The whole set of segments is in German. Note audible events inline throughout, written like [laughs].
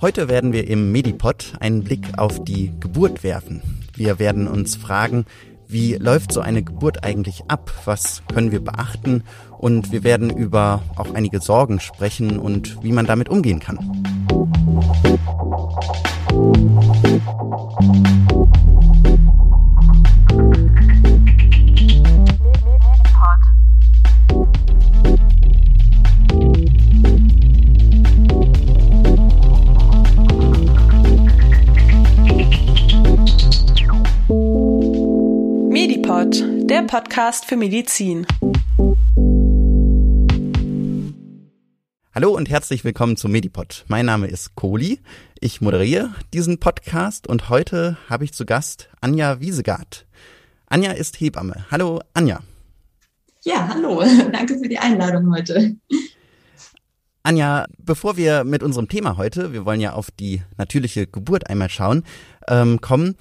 Heute werden wir im Medipod einen Blick auf die Geburt werfen. Wir werden uns fragen, wie läuft so eine Geburt eigentlich ab? Was können wir beachten? Und wir werden über auch einige Sorgen sprechen und wie man damit umgehen kann. Medipod, der Podcast für Medizin. Hallo und herzlich willkommen zum Medipod. Mein Name ist Kohli. Ich moderiere diesen Podcast und heute habe ich zu Gast Anja Wiesegard. Anja ist Hebamme. Hallo Anja. Ja, hallo. [laughs] Danke für die Einladung heute. Anja, bevor wir mit unserem Thema heute, wir wollen ja auf die natürliche Geburt einmal schauen, ähm, kommen,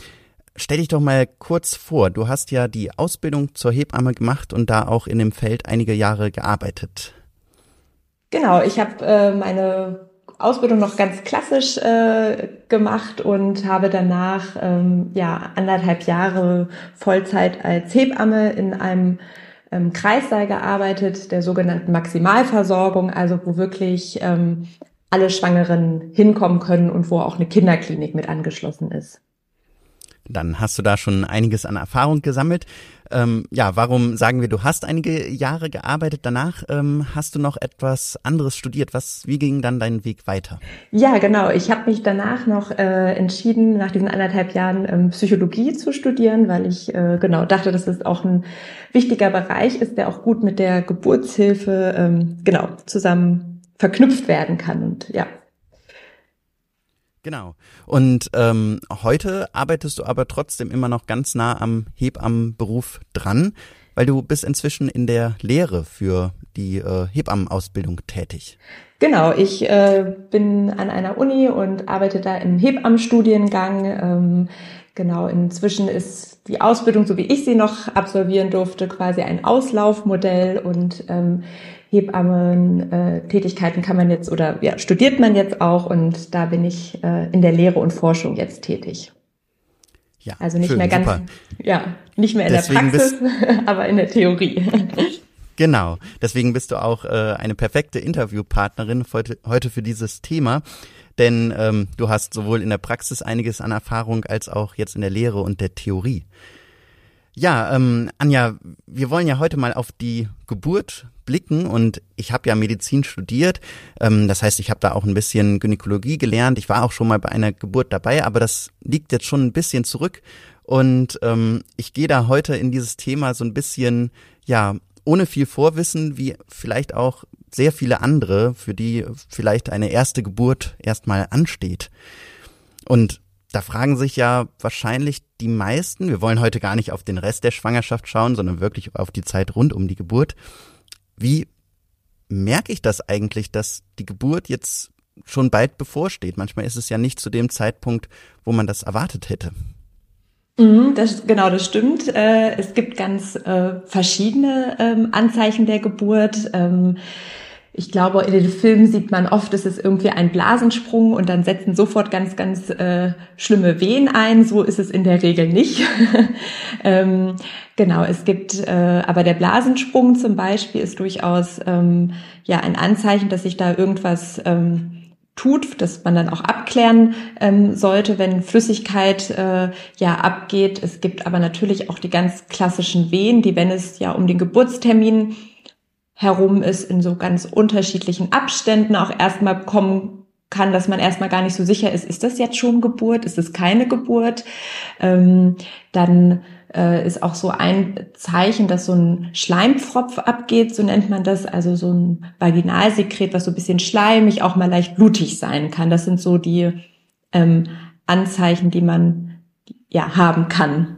stell dich doch mal kurz vor. Du hast ja die Ausbildung zur Hebamme gemacht und da auch in dem Feld einige Jahre gearbeitet. Genau, ich habe äh, meine Ausbildung noch ganz klassisch äh, gemacht und habe danach ähm, ja anderthalb Jahre Vollzeit als Hebamme in einem ähm, Kreissaal gearbeitet, der sogenannten Maximalversorgung, also wo wirklich ähm, alle Schwangeren hinkommen können und wo auch eine Kinderklinik mit angeschlossen ist. Dann hast du da schon einiges an Erfahrung gesammelt. Ähm, ja, warum sagen wir, du hast einige Jahre gearbeitet, danach ähm, hast du noch etwas anderes studiert. Was, wie ging dann dein Weg weiter? Ja, genau. Ich habe mich danach noch äh, entschieden, nach diesen anderthalb Jahren ähm, Psychologie zu studieren, weil ich äh, genau dachte, dass es auch ein wichtiger Bereich ist, der auch gut mit der Geburtshilfe ähm, genau zusammen verknüpft werden kann. Und ja, Genau. Und ähm, heute arbeitest du aber trotzdem immer noch ganz nah am Hebammenberuf dran, weil du bist inzwischen in der Lehre für die äh, Hebammenausbildung tätig. Genau, ich äh, bin an einer Uni und arbeite da im Hebammenstudiengang. Ähm, genau, inzwischen ist die Ausbildung, so wie ich sie noch absolvieren durfte, quasi ein Auslaufmodell und ähm, Hebammen-Tätigkeiten äh, kann man jetzt oder ja, studiert man jetzt auch und da bin ich äh, in der Lehre und Forschung jetzt tätig. Ja, also nicht schön, mehr ganz, super. ja, nicht mehr in Deswegen der Praxis, [laughs] aber in der Theorie. Genau, deswegen bist du auch äh, eine perfekte Interviewpartnerin heute, heute für dieses Thema, denn ähm, du hast sowohl in der Praxis einiges an Erfahrung als auch jetzt in der Lehre und der Theorie. Ja, ähm, Anja, wir wollen ja heute mal auf die Geburt blicken und ich habe ja Medizin studiert. Ähm, das heißt, ich habe da auch ein bisschen Gynäkologie gelernt. Ich war auch schon mal bei einer Geburt dabei, aber das liegt jetzt schon ein bisschen zurück. Und ähm, ich gehe da heute in dieses Thema so ein bisschen, ja, ohne viel Vorwissen, wie vielleicht auch sehr viele andere, für die vielleicht eine erste Geburt erstmal ansteht. Und da fragen sich ja wahrscheinlich die meisten, wir wollen heute gar nicht auf den Rest der Schwangerschaft schauen, sondern wirklich auf die Zeit rund um die Geburt. Wie merke ich das eigentlich, dass die Geburt jetzt schon bald bevorsteht? Manchmal ist es ja nicht zu dem Zeitpunkt, wo man das erwartet hätte. Mhm, das, genau, das stimmt. Äh, es gibt ganz äh, verschiedene ähm, Anzeichen der Geburt. Ich glaube, in den Filmen sieht man oft, es ist irgendwie ein Blasensprung und dann setzen sofort ganz, ganz äh, schlimme Wehen ein. So ist es in der Regel nicht. [laughs] ähm, genau, es gibt, äh, aber der Blasensprung zum Beispiel ist durchaus ähm, ja ein Anzeichen, dass sich da irgendwas ähm, tut, dass man dann auch abklären ähm, sollte, wenn Flüssigkeit äh, ja abgeht. Es gibt aber natürlich auch die ganz klassischen Wehen, die, wenn es ja um den Geburtstermin herum ist, in so ganz unterschiedlichen Abständen auch erstmal kommen kann, dass man erstmal gar nicht so sicher ist, ist das jetzt schon Geburt, ist es keine Geburt? Ähm, dann äh, ist auch so ein Zeichen, dass so ein Schleimpfropf abgeht, so nennt man das, also so ein Vaginalsekret, was so ein bisschen schleimig, auch mal leicht blutig sein kann. Das sind so die ähm, Anzeichen, die man ja haben kann.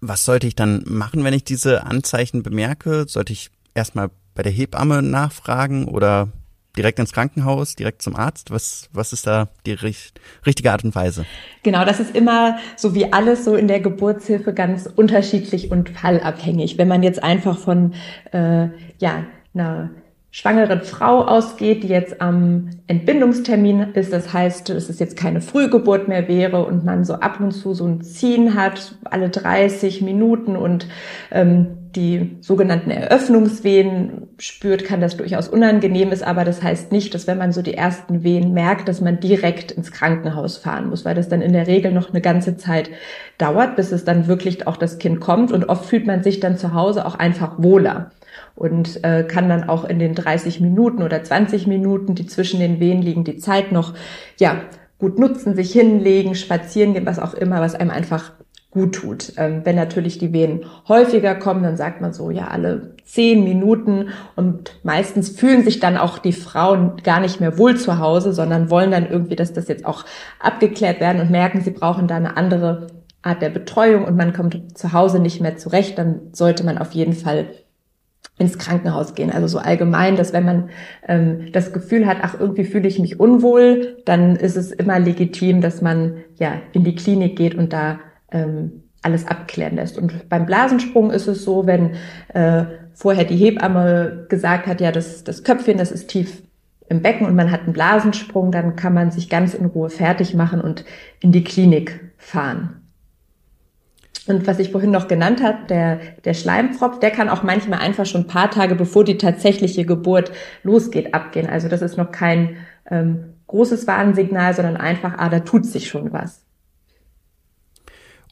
Was sollte ich dann machen, wenn ich diese Anzeichen bemerke? Sollte ich erstmal bei der Hebamme nachfragen oder direkt ins Krankenhaus, direkt zum Arzt? Was, was ist da die richt richtige Art und Weise? Genau, das ist immer so wie alles so in der Geburtshilfe ganz unterschiedlich und fallabhängig. Wenn man jetzt einfach von äh, ja einer schwangeren Frau ausgeht, die jetzt am Entbindungstermin ist. Das heißt, dass es jetzt keine Frühgeburt mehr wäre und man so ab und zu so ein Ziehen hat, alle 30 Minuten und ähm, die sogenannten Eröffnungswehen spürt, kann das durchaus unangenehm ist, aber das heißt nicht, dass wenn man so die ersten Wehen merkt, dass man direkt ins Krankenhaus fahren muss, weil das dann in der Regel noch eine ganze Zeit dauert, bis es dann wirklich auch das Kind kommt. Und oft fühlt man sich dann zu Hause auch einfach wohler und äh, kann dann auch in den 30 Minuten oder 20 Minuten, die zwischen den Wehen liegen, die Zeit noch ja gut nutzen, sich hinlegen, spazieren gehen, was auch immer, was einem einfach gut tut. Ähm, wenn natürlich die Wehen häufiger kommen, dann sagt man so, ja, alle zehn Minuten und meistens fühlen sich dann auch die Frauen gar nicht mehr wohl zu Hause, sondern wollen dann irgendwie, dass das jetzt auch abgeklärt werden und merken, sie brauchen da eine andere Art der Betreuung und man kommt zu Hause nicht mehr zurecht, dann sollte man auf jeden Fall ins Krankenhaus gehen. Also so allgemein, dass wenn man ähm, das Gefühl hat, ach, irgendwie fühle ich mich unwohl, dann ist es immer legitim, dass man ja in die Klinik geht und da ähm, alles abklären lässt. Und beim Blasensprung ist es so, wenn äh, vorher die Hebamme gesagt hat, ja, das, das Köpfchen, das ist tief im Becken und man hat einen Blasensprung, dann kann man sich ganz in Ruhe fertig machen und in die Klinik fahren. Und was ich vorhin noch genannt habe, der, der Schleimpfropf, der kann auch manchmal einfach schon ein paar Tage bevor die tatsächliche Geburt losgeht, abgehen. Also das ist noch kein ähm, großes Warnsignal, sondern einfach, ah, da tut sich schon was.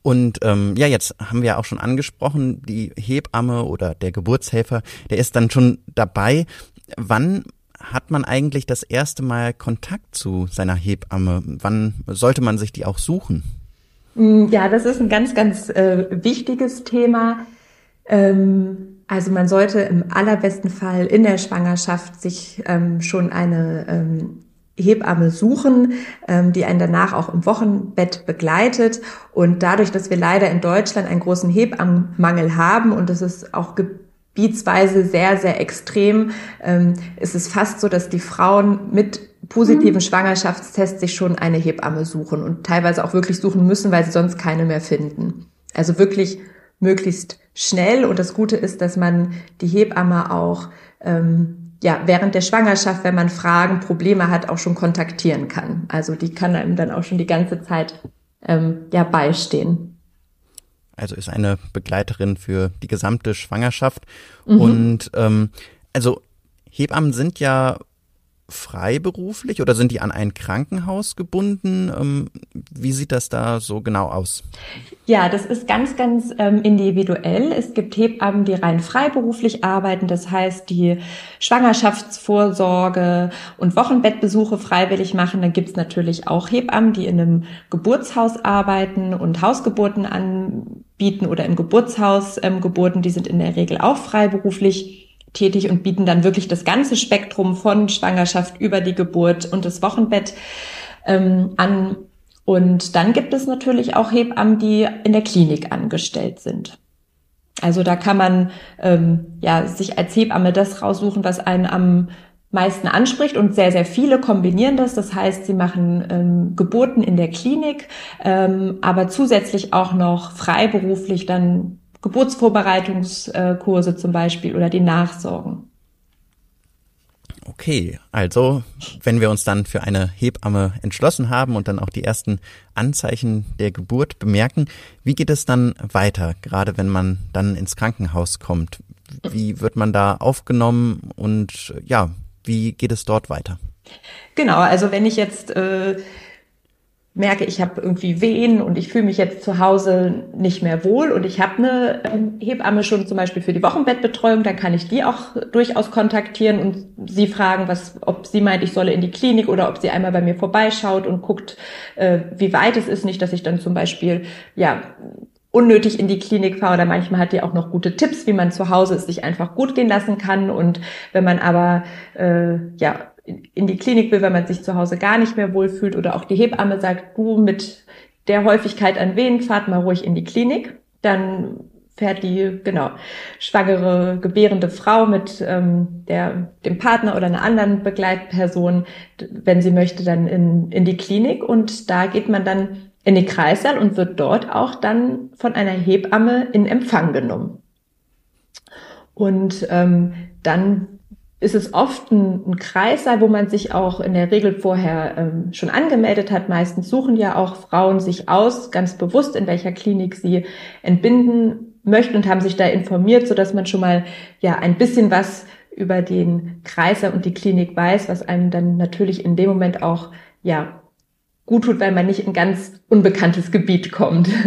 Und ähm, ja, jetzt haben wir auch schon angesprochen, die Hebamme oder der Geburtshelfer, der ist dann schon dabei. Wann hat man eigentlich das erste Mal Kontakt zu seiner Hebamme? Wann sollte man sich die auch suchen? Mm, ja, das ist ein ganz, ganz äh, wichtiges Thema. Ähm, also man sollte im allerbesten Fall in der Schwangerschaft sich ähm, schon eine ähm, Hebamme suchen, ähm, die einen danach auch im Wochenbett begleitet. Und dadurch, dass wir leider in Deutschland einen großen Hebammenmangel haben und das ist auch gebietsweise sehr, sehr extrem, ähm, ist es fast so, dass die Frauen mit positiven mhm. Schwangerschaftstest sich schon eine Hebamme suchen und teilweise auch wirklich suchen müssen, weil sie sonst keine mehr finden. Also wirklich möglichst schnell. Und das Gute ist, dass man die Hebamme auch ähm, ja während der Schwangerschaft, wenn man Fragen, Probleme hat, auch schon kontaktieren kann. Also die kann einem dann auch schon die ganze Zeit ähm, ja beistehen. Also ist eine Begleiterin für die gesamte Schwangerschaft. Mhm. Und ähm, also Hebammen sind ja freiberuflich oder sind die an ein Krankenhaus gebunden? Ähm, wie sieht das da so genau aus? Ja, das ist ganz, ganz ähm, individuell. Es gibt Hebammen, die rein freiberuflich arbeiten, das heißt, die Schwangerschaftsvorsorge und Wochenbettbesuche freiwillig machen. Dann gibt es natürlich auch Hebammen, die in einem Geburtshaus arbeiten und Hausgeburten anbieten oder im Geburtshaus ähm, Geburten. Die sind in der Regel auch freiberuflich tätig und bieten dann wirklich das ganze Spektrum von Schwangerschaft über die Geburt und das Wochenbett ähm, an. Und dann gibt es natürlich auch Hebammen, die in der Klinik angestellt sind. Also da kann man ähm, ja sich als Hebamme das raussuchen, was einen am meisten anspricht und sehr, sehr viele kombinieren das. Das heißt, sie machen ähm, Geburten in der Klinik, ähm, aber zusätzlich auch noch freiberuflich dann Geburtsvorbereitungskurse zum Beispiel oder die Nachsorgen. Okay, also wenn wir uns dann für eine Hebamme entschlossen haben und dann auch die ersten Anzeichen der Geburt bemerken, wie geht es dann weiter, gerade wenn man dann ins Krankenhaus kommt? Wie wird man da aufgenommen und ja, wie geht es dort weiter? Genau, also wenn ich jetzt äh, merke, ich habe irgendwie Wehen und ich fühle mich jetzt zu Hause nicht mehr wohl und ich habe eine Hebamme schon zum Beispiel für die Wochenbettbetreuung, dann kann ich die auch durchaus kontaktieren und sie fragen, was, ob sie meint, ich solle in die Klinik oder ob sie einmal bei mir vorbeischaut und guckt, äh, wie weit es ist. Nicht, dass ich dann zum Beispiel ja unnötig in die Klinik fahre oder manchmal hat die auch noch gute Tipps, wie man zu Hause es sich einfach gut gehen lassen kann. Und wenn man aber äh, ja in die Klinik will, wenn man sich zu Hause gar nicht mehr wohlfühlt oder auch die Hebamme sagt, du mit der Häufigkeit an Wehen fahrt mal ruhig in die Klinik, dann fährt die genau schwangere gebärende Frau mit ähm, der dem Partner oder einer anderen Begleitperson, wenn sie möchte, dann in in die Klinik und da geht man dann in den Kreissaal und wird dort auch dann von einer Hebamme in Empfang genommen. Und ähm, dann ist es oft ein, ein Kreissaal, wo man sich auch in der Regel vorher ähm, schon angemeldet hat. Meistens suchen ja auch Frauen sich aus, ganz bewusst, in welcher Klinik sie entbinden möchten und haben sich da informiert, so dass man schon mal ja ein bisschen was über den Kreiser und die Klinik weiß, was einem dann natürlich in dem Moment auch ja gut tut, weil man nicht in ganz unbekanntes Gebiet kommt. [laughs]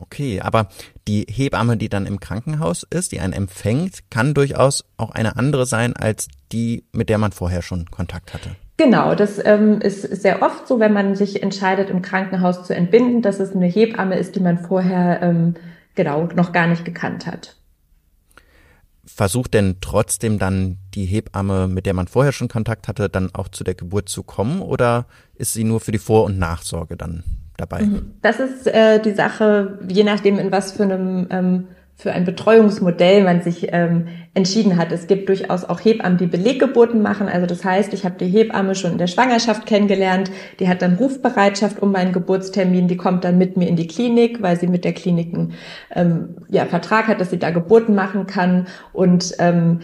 Okay, aber die Hebamme, die dann im Krankenhaus ist, die einen empfängt, kann durchaus auch eine andere sein als die, mit der man vorher schon Kontakt hatte. Genau, das ähm, ist sehr oft so, wenn man sich entscheidet, im Krankenhaus zu entbinden, dass es eine Hebamme ist, die man vorher ähm, genau noch gar nicht gekannt hat. Versucht denn trotzdem dann die Hebamme, mit der man vorher schon Kontakt hatte, dann auch zu der Geburt zu kommen oder ist sie nur für die Vor- und Nachsorge dann dabei? Mhm. Das ist äh, die Sache, je nachdem, in was für einem ähm, für ein Betreuungsmodell man sich ähm, entschieden hat. Es gibt durchaus auch Hebammen, die Beleggeburten machen. Also das heißt, ich habe die Hebamme schon in der Schwangerschaft kennengelernt. Die hat dann Rufbereitschaft um meinen Geburtstermin. Die kommt dann mit mir in die Klinik, weil sie mit der Klinik einen ähm, ja, Vertrag hat, dass sie da Geburten machen kann. Und ähm,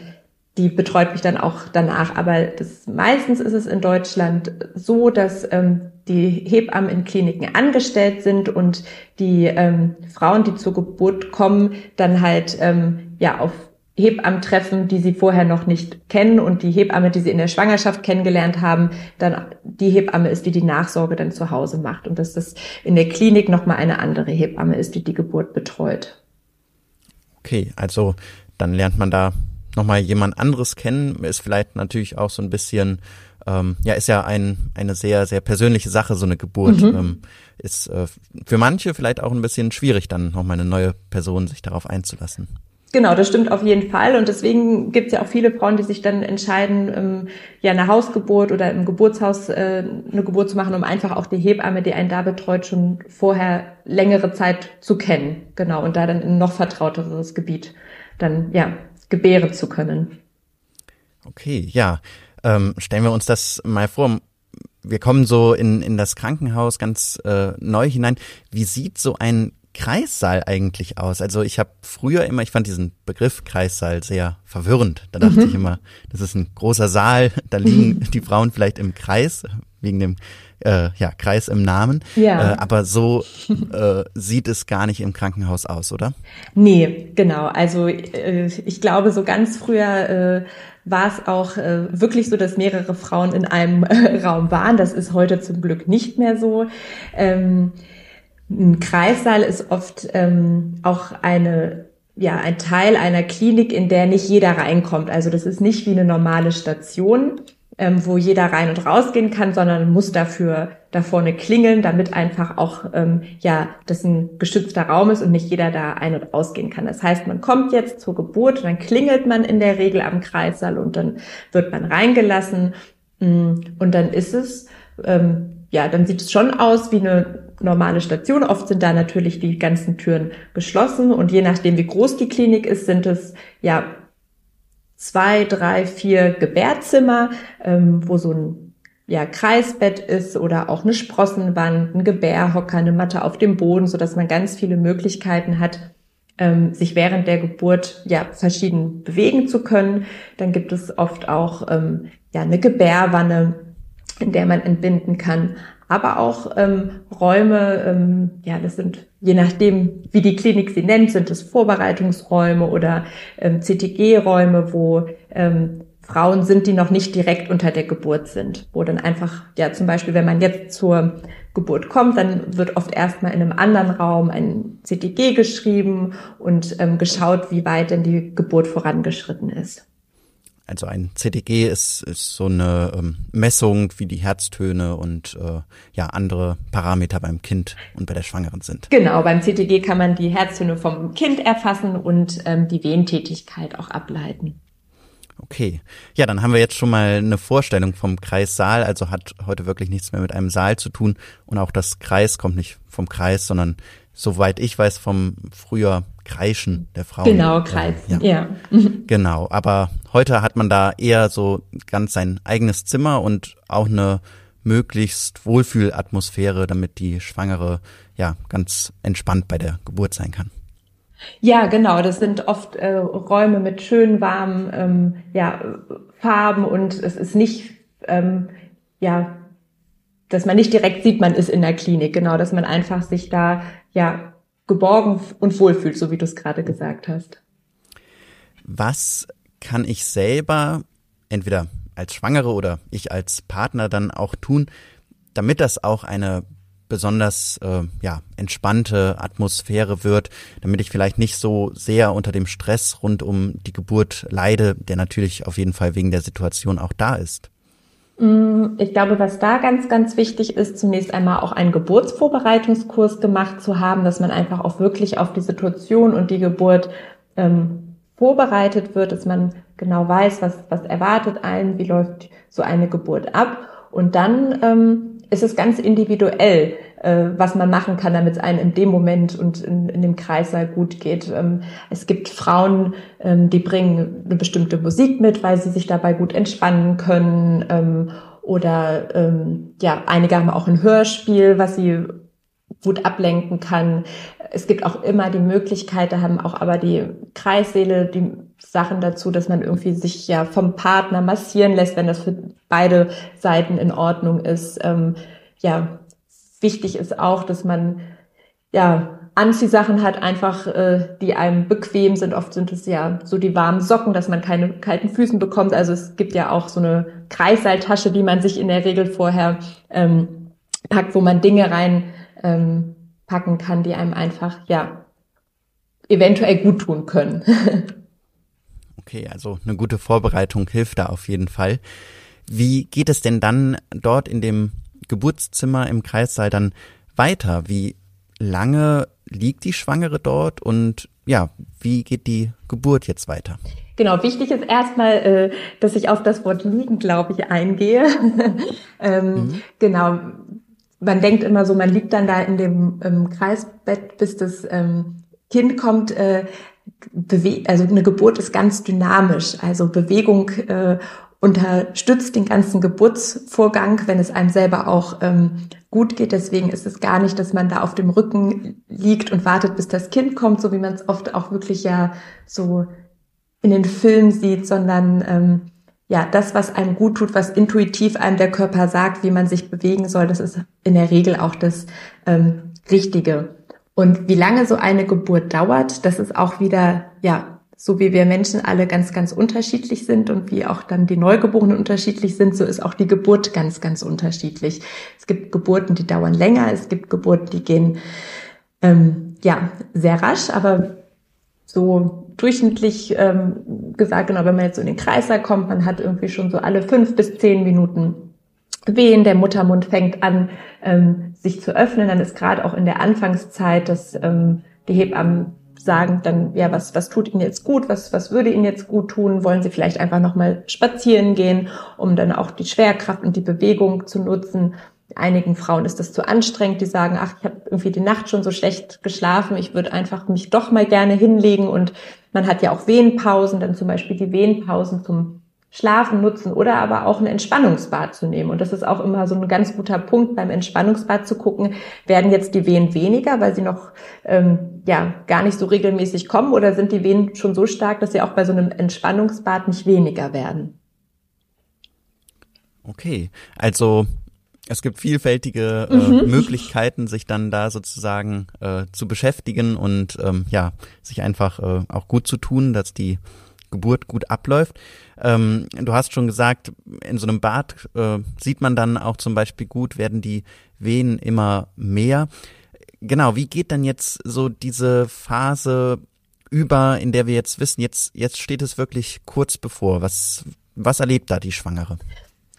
die betreut mich dann auch danach. Aber das, meistens ist es in Deutschland so, dass ähm, die Hebammen in Kliniken angestellt sind und die ähm, Frauen, die zur Geburt kommen, dann halt ähm, ja auf Hebammen treffen, die sie vorher noch nicht kennen und die Hebamme, die sie in der Schwangerschaft kennengelernt haben, dann die Hebamme ist, die die Nachsorge dann zu Hause macht und dass das in der Klinik nochmal eine andere Hebamme ist, die die Geburt betreut. Okay, also dann lernt man da nochmal jemand anderes kennen, ist vielleicht natürlich auch so ein bisschen ähm, ja, ist ja ein, eine sehr, sehr persönliche Sache, so eine Geburt. Mhm. Ähm, ist äh, für manche vielleicht auch ein bisschen schwierig, dann nochmal eine neue Person sich darauf einzulassen. Genau, das stimmt auf jeden Fall. Und deswegen gibt es ja auch viele Frauen, die sich dann entscheiden, ähm, ja eine Hausgeburt oder im Geburtshaus äh, eine Geburt zu machen, um einfach auch die Hebamme, die einen da betreut, schon vorher längere Zeit zu kennen. Genau, und da dann in noch vertrauteres Gebiet dann ja gebären zu können. Okay, ja. Ähm, stellen wir uns das mal vor. Wir kommen so in, in das Krankenhaus ganz äh, neu hinein. Wie sieht so ein Kreissaal eigentlich aus? Also ich habe früher immer, ich fand diesen Begriff Kreissaal sehr verwirrend. Da dachte mhm. ich immer, das ist ein großer Saal, da liegen [laughs] die Frauen vielleicht im Kreis, wegen dem äh, ja, Kreis im Namen. Ja. Äh, aber so äh, sieht es gar nicht im Krankenhaus aus, oder? Nee, genau. Also äh, ich glaube, so ganz früher äh, war es auch äh, wirklich so, dass mehrere Frauen in einem äh, Raum waren. Das ist heute zum Glück nicht mehr so. Ähm, ein Kreissaal ist oft ähm, auch eine ja, ein Teil einer Klinik, in der nicht jeder reinkommt. Also das ist nicht wie eine normale Station, ähm, wo jeder rein und rausgehen kann, sondern muss dafür da vorne klingeln, damit einfach auch ähm, ja das ein geschützter Raum ist und nicht jeder da ein- und ausgehen kann. Das heißt, man kommt jetzt zur Geburt dann klingelt man in der Regel am Kreissaal und dann wird man reingelassen mm, und dann ist es ähm, ja, dann sieht es schon aus wie eine normale Station. Oft sind da natürlich die ganzen Türen geschlossen und je nachdem, wie groß die Klinik ist, sind es ja zwei, drei, vier Gebärzimmer, ähm, wo so ein ja, Kreisbett ist oder auch eine Sprossenwand, ein Gebärhocker, eine Matte auf dem Boden, so dass man ganz viele Möglichkeiten hat, ähm, sich während der Geburt ja verschieden bewegen zu können. Dann gibt es oft auch ähm, ja eine Gebärwanne, in der man entbinden kann aber auch ähm, Räume, ähm, ja, das sind je nachdem, wie die Klinik sie nennt, sind es Vorbereitungsräume oder ähm, CTG-Räume, wo ähm, Frauen sind, die noch nicht direkt unter der Geburt sind, wo dann einfach, ja, zum Beispiel, wenn man jetzt zur Geburt kommt, dann wird oft erstmal in einem anderen Raum ein CTG geschrieben und ähm, geschaut, wie weit denn die Geburt vorangeschritten ist. Also ein CTG ist, ist so eine ähm, Messung, wie die Herztöne und äh, ja andere Parameter beim Kind und bei der Schwangeren sind. Genau, beim CTG kann man die Herztöne vom Kind erfassen und ähm, die Wehentätigkeit auch ableiten. Okay. Ja, dann haben wir jetzt schon mal eine Vorstellung vom Kreissaal, also hat heute wirklich nichts mehr mit einem Saal zu tun und auch das Kreis kommt nicht vom Kreis, sondern soweit ich weiß vom früher Kreischen der Frauen. Genau, Kreis, äh, ja. ja. genau, aber heute hat man da eher so ganz sein eigenes Zimmer und auch eine möglichst Wohlfühlatmosphäre, damit die Schwangere ja ganz entspannt bei der Geburt sein kann. Ja, genau. Das sind oft äh, Räume mit schön warmen ähm, ja, Farben und es ist nicht, ähm, ja, dass man nicht direkt sieht, man ist in der Klinik. Genau, dass man einfach sich da ja geborgen und wohlfühlt, so wie du es gerade gesagt hast. Was kann ich selber entweder als Schwangere oder ich als Partner dann auch tun, damit das auch eine besonders äh, ja, entspannte Atmosphäre wird, damit ich vielleicht nicht so sehr unter dem Stress rund um die Geburt leide, der natürlich auf jeden Fall wegen der Situation auch da ist. Mm, ich glaube, was da ganz, ganz wichtig ist, zunächst einmal auch einen Geburtsvorbereitungskurs gemacht zu haben, dass man einfach auch wirklich auf die Situation und die Geburt ähm, vorbereitet wird, dass man genau weiß, was, was erwartet einen, wie läuft so eine Geburt ab. Und dann ähm, ist es ganz individuell, äh, was man machen kann, damit es einem in dem Moment und in, in dem Kreißsaal gut geht. Ähm, es gibt Frauen, ähm, die bringen eine bestimmte Musik mit, weil sie sich dabei gut entspannen können. Ähm, oder ähm, ja, einige haben auch ein Hörspiel, was sie gut ablenken kann. Es gibt auch immer die Möglichkeit, da haben auch aber die Kreissäle die Sachen dazu, dass man irgendwie sich ja vom Partner massieren lässt, wenn das für beide Seiten in Ordnung ist. Ähm, ja, wichtig ist auch, dass man ja Anziehsachen hat, einfach äh, die einem bequem sind. Oft sind es ja so die warmen Socken, dass man keine kalten Füßen bekommt. Also es gibt ja auch so eine Kreisseiltasche, die man sich in der Regel vorher ähm, packt, wo man Dinge rein ähm, packen kann, die einem einfach ja eventuell gut tun können. [laughs] okay, also eine gute Vorbereitung hilft da auf jeden Fall. Wie geht es denn dann dort in dem Geburtszimmer im Kreissaal dann weiter? Wie lange liegt die Schwangere dort und ja, wie geht die Geburt jetzt weiter? Genau, wichtig ist erstmal, äh, dass ich auf das Wort liegen, glaube ich, eingehe. [laughs] ähm, mhm. Genau, man denkt immer so, man liegt dann da in dem ähm, Kreisbett, bis das ähm, Kind kommt. Äh, also eine Geburt ist ganz dynamisch. Also Bewegung äh, unterstützt den ganzen Geburtsvorgang, wenn es einem selber auch ähm, gut geht. Deswegen ist es gar nicht, dass man da auf dem Rücken liegt und wartet, bis das Kind kommt, so wie man es oft auch wirklich ja so in den Filmen sieht, sondern ähm, ja, das, was einem gut tut, was intuitiv einem der Körper sagt, wie man sich bewegen soll, das ist in der Regel auch das ähm, Richtige. Und wie lange so eine Geburt dauert, das ist auch wieder, ja, so wie wir Menschen alle ganz, ganz unterschiedlich sind und wie auch dann die Neugeborenen unterschiedlich sind, so ist auch die Geburt ganz, ganz unterschiedlich. Es gibt Geburten, die dauern länger, es gibt Geburten, die gehen ähm, ja sehr rasch, aber so durchschnittlich ähm, gesagt, genau, wenn man jetzt so in den Kreislauf kommt, man hat irgendwie schon so alle fünf bis zehn Minuten Wehen, der Muttermund fängt an, ähm, sich zu öffnen, dann ist gerade auch in der Anfangszeit, dass ähm, die Hebammen sagen dann, ja, was, was tut Ihnen jetzt gut, was, was würde Ihnen jetzt gut tun, wollen Sie vielleicht einfach nochmal spazieren gehen, um dann auch die Schwerkraft und die Bewegung zu nutzen Einigen Frauen ist das zu anstrengend, die sagen, ach, ich habe irgendwie die Nacht schon so schlecht geschlafen, ich würde einfach mich doch mal gerne hinlegen und man hat ja auch Wehenpausen, dann zum Beispiel die Wehenpausen zum Schlafen nutzen oder aber auch ein Entspannungsbad zu nehmen. Und das ist auch immer so ein ganz guter Punkt beim Entspannungsbad zu gucken, werden jetzt die Wehen weniger, weil sie noch ähm, ja gar nicht so regelmäßig kommen oder sind die Wehen schon so stark, dass sie auch bei so einem Entspannungsbad nicht weniger werden? Okay, also es gibt vielfältige äh, mhm. Möglichkeiten, sich dann da sozusagen äh, zu beschäftigen und ähm, ja, sich einfach äh, auch gut zu tun, dass die Geburt gut abläuft. Ähm, du hast schon gesagt, in so einem Bad äh, sieht man dann auch zum Beispiel gut, werden die Wehen immer mehr. Genau, wie geht dann jetzt so diese Phase über, in der wir jetzt wissen, jetzt, jetzt steht es wirklich kurz bevor. Was, was erlebt da die Schwangere?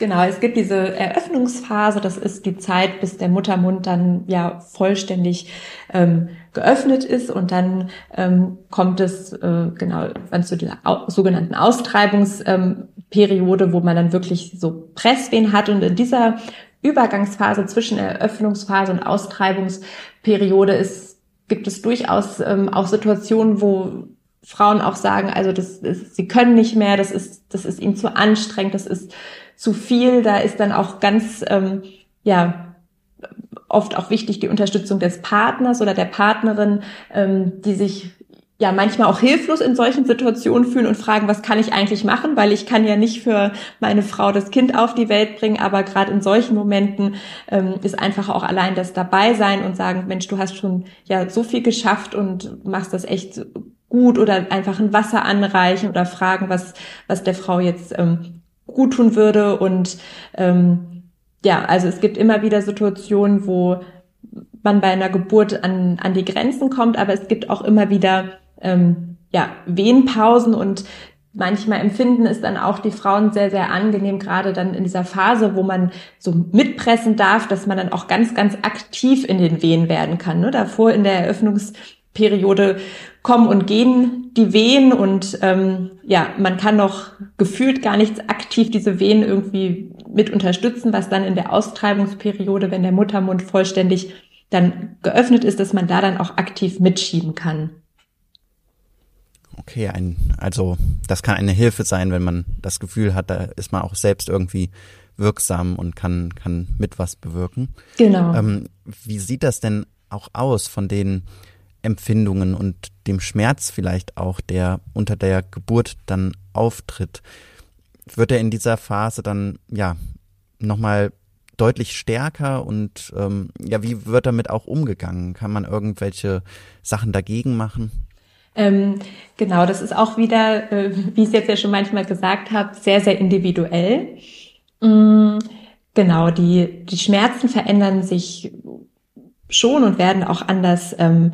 Genau, es gibt diese Eröffnungsphase, das ist die Zeit, bis der Muttermund dann ja vollständig ähm, geöffnet ist und dann ähm, kommt es äh, genau dann zu der au sogenannten Austreibungsperiode, ähm, wo man dann wirklich so Presswehen hat und in dieser Übergangsphase zwischen Eröffnungsphase und Austreibungsperiode ist, gibt es durchaus ähm, auch Situationen, wo Frauen auch sagen, also das ist, sie können nicht mehr, das ist, das ist ihnen zu anstrengend, das ist zu viel. Da ist dann auch ganz, ähm, ja, oft auch wichtig die Unterstützung des Partners oder der Partnerin, ähm, die sich ja manchmal auch hilflos in solchen Situationen fühlen und fragen, was kann ich eigentlich machen, weil ich kann ja nicht für meine Frau das Kind auf die Welt bringen, aber gerade in solchen Momenten ähm, ist einfach auch allein das dabei sein und sagen, Mensch, du hast schon ja so viel geschafft und machst das echt gut oder einfach ein Wasser anreichen oder fragen, was was der Frau jetzt ähm, gut tun würde und ähm, ja, also es gibt immer wieder Situationen, wo man bei einer Geburt an, an die Grenzen kommt, aber es gibt auch immer wieder ähm, ja, Wehenpausen und manchmal empfinden es dann auch die Frauen sehr, sehr angenehm, gerade dann in dieser Phase, wo man so mitpressen darf, dass man dann auch ganz, ganz aktiv in den Wehen werden kann. Ne? Davor in der Eröffnungsperiode kommen und gehen die Wehen und ähm, ja, man kann noch gefühlt gar nichts aktiv diese Wehen irgendwie mit unterstützen, was dann in der Austreibungsperiode, wenn der Muttermund vollständig dann geöffnet ist, dass man da dann auch aktiv mitschieben kann. Okay, ein, also das kann eine Hilfe sein, wenn man das Gefühl hat, da ist man auch selbst irgendwie wirksam und kann, kann mit was bewirken. Genau. Ähm, wie sieht das denn auch aus von den Empfindungen und dem Schmerz vielleicht auch, der unter der Geburt dann auftritt? Wird er in dieser Phase dann, ja, nochmal deutlich stärker und ähm, ja, wie wird damit auch umgegangen? Kann man irgendwelche Sachen dagegen machen? Ähm, genau, das ist auch wieder, äh, wie ich es jetzt ja schon manchmal gesagt habe, sehr, sehr individuell. Mm, genau, die, die Schmerzen verändern sich schon und werden auch anders ähm,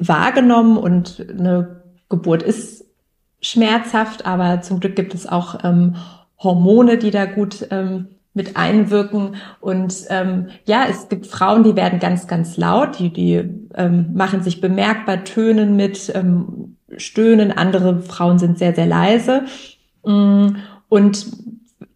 wahrgenommen und eine Geburt ist schmerzhaft, aber zum Glück gibt es auch ähm, Hormone, die da gut ähm, mit einwirken. Und ähm, ja, es gibt Frauen, die werden ganz, ganz laut, die, die ähm, machen sich bemerkbar, tönen mit, ähm, stöhnen. Andere Frauen sind sehr, sehr leise. Mm, und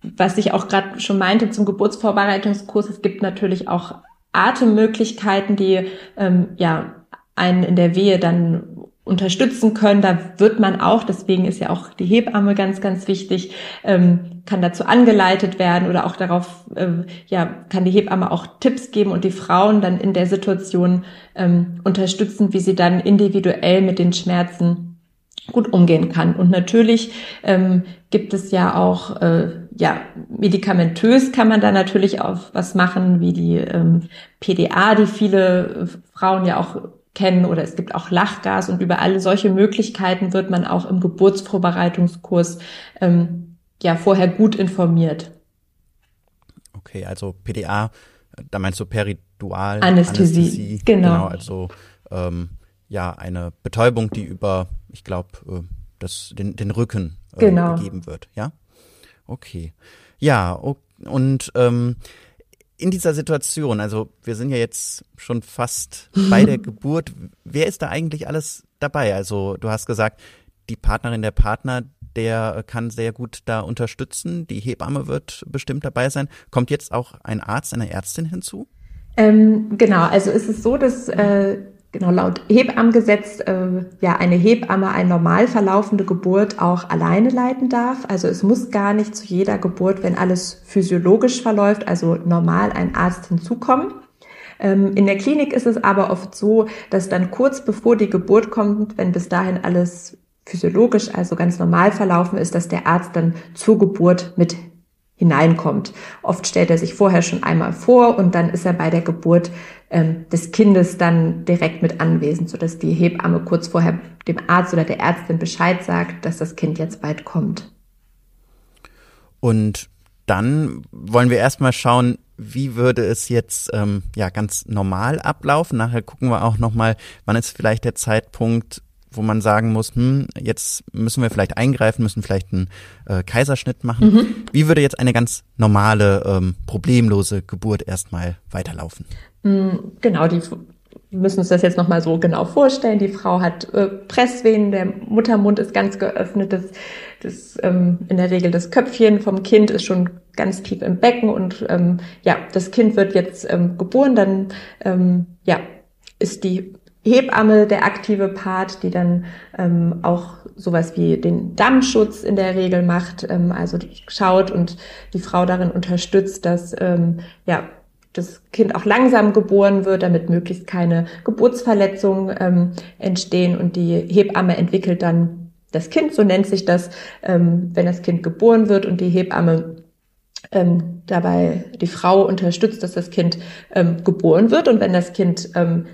was ich auch gerade schon meinte zum Geburtsvorbereitungskurs, es gibt natürlich auch Atemmöglichkeiten, die ähm, ja einen in der Wehe dann unterstützen können. Da wird man auch, deswegen ist ja auch die Hebamme ganz, ganz wichtig, ähm, kann dazu angeleitet werden oder auch darauf, äh, ja, kann die Hebamme auch Tipps geben und die Frauen dann in der Situation ähm, unterstützen, wie sie dann individuell mit den Schmerzen gut umgehen kann. Und natürlich ähm, gibt es ja auch, äh, ja, medikamentös kann man da natürlich auch was machen, wie die ähm, PDA, die viele Frauen ja auch kennen oder es gibt auch Lachgas und über alle solche Möglichkeiten wird man auch im Geburtsvorbereitungskurs ähm, ja vorher gut informiert. Okay, also PDA, da meinst du Peridual Anästhesie, Anästhesie genau. genau. Also ähm, ja eine Betäubung, die über, ich glaube, äh, das den den Rücken äh, genau. gegeben wird, ja? Okay, ja und ähm, in dieser Situation, also wir sind ja jetzt schon fast bei der [laughs] Geburt, wer ist da eigentlich alles dabei? Also du hast gesagt, die Partnerin, der Partner, der kann sehr gut da unterstützen. Die Hebamme wird bestimmt dabei sein. Kommt jetzt auch ein Arzt, eine Ärztin hinzu? Ähm, genau, also ist es so, dass äh, genau laut Hebammengesetz äh, ja eine Hebamme eine normal verlaufende Geburt auch alleine leiten darf. Also es muss gar nicht zu jeder Geburt, wenn alles physiologisch verläuft, also normal ein Arzt hinzukommen. Ähm, in der Klinik ist es aber oft so, dass dann kurz bevor die Geburt kommt, wenn bis dahin alles physiologisch, also ganz normal verlaufen ist, dass der Arzt dann zur Geburt mit hineinkommt. Oft stellt er sich vorher schon einmal vor und dann ist er bei der Geburt ähm, des Kindes dann direkt mit anwesend, sodass die Hebamme kurz vorher dem Arzt oder der Ärztin Bescheid sagt, dass das Kind jetzt bald kommt. Und dann wollen wir erstmal schauen, wie würde es jetzt ähm, ja ganz normal ablaufen. Nachher gucken wir auch nochmal, wann ist vielleicht der Zeitpunkt, wo man sagen muss, hm, jetzt müssen wir vielleicht eingreifen, müssen vielleicht einen äh, Kaiserschnitt machen. Mhm. Wie würde jetzt eine ganz normale, ähm, problemlose Geburt erstmal weiterlaufen? Mm, genau, die müssen uns das jetzt nochmal so genau vorstellen. Die Frau hat äh, Pressvenen, der Muttermund ist ganz geöffnet, das, das ähm, in der Regel das Köpfchen vom Kind ist schon ganz tief im Becken und ähm, ja, das Kind wird jetzt ähm, geboren, dann ähm, ja, ist die Hebamme der aktive Part, die dann ähm, auch sowas wie den Dammschutz in der Regel macht, ähm, also schaut und die Frau darin unterstützt, dass ähm, ja das Kind auch langsam geboren wird, damit möglichst keine Geburtsverletzungen ähm, entstehen. Und die Hebamme entwickelt dann das Kind, so nennt sich das, ähm, wenn das Kind geboren wird und die Hebamme ähm, dabei die Frau unterstützt, dass das Kind ähm, geboren wird. Und wenn das Kind ähm,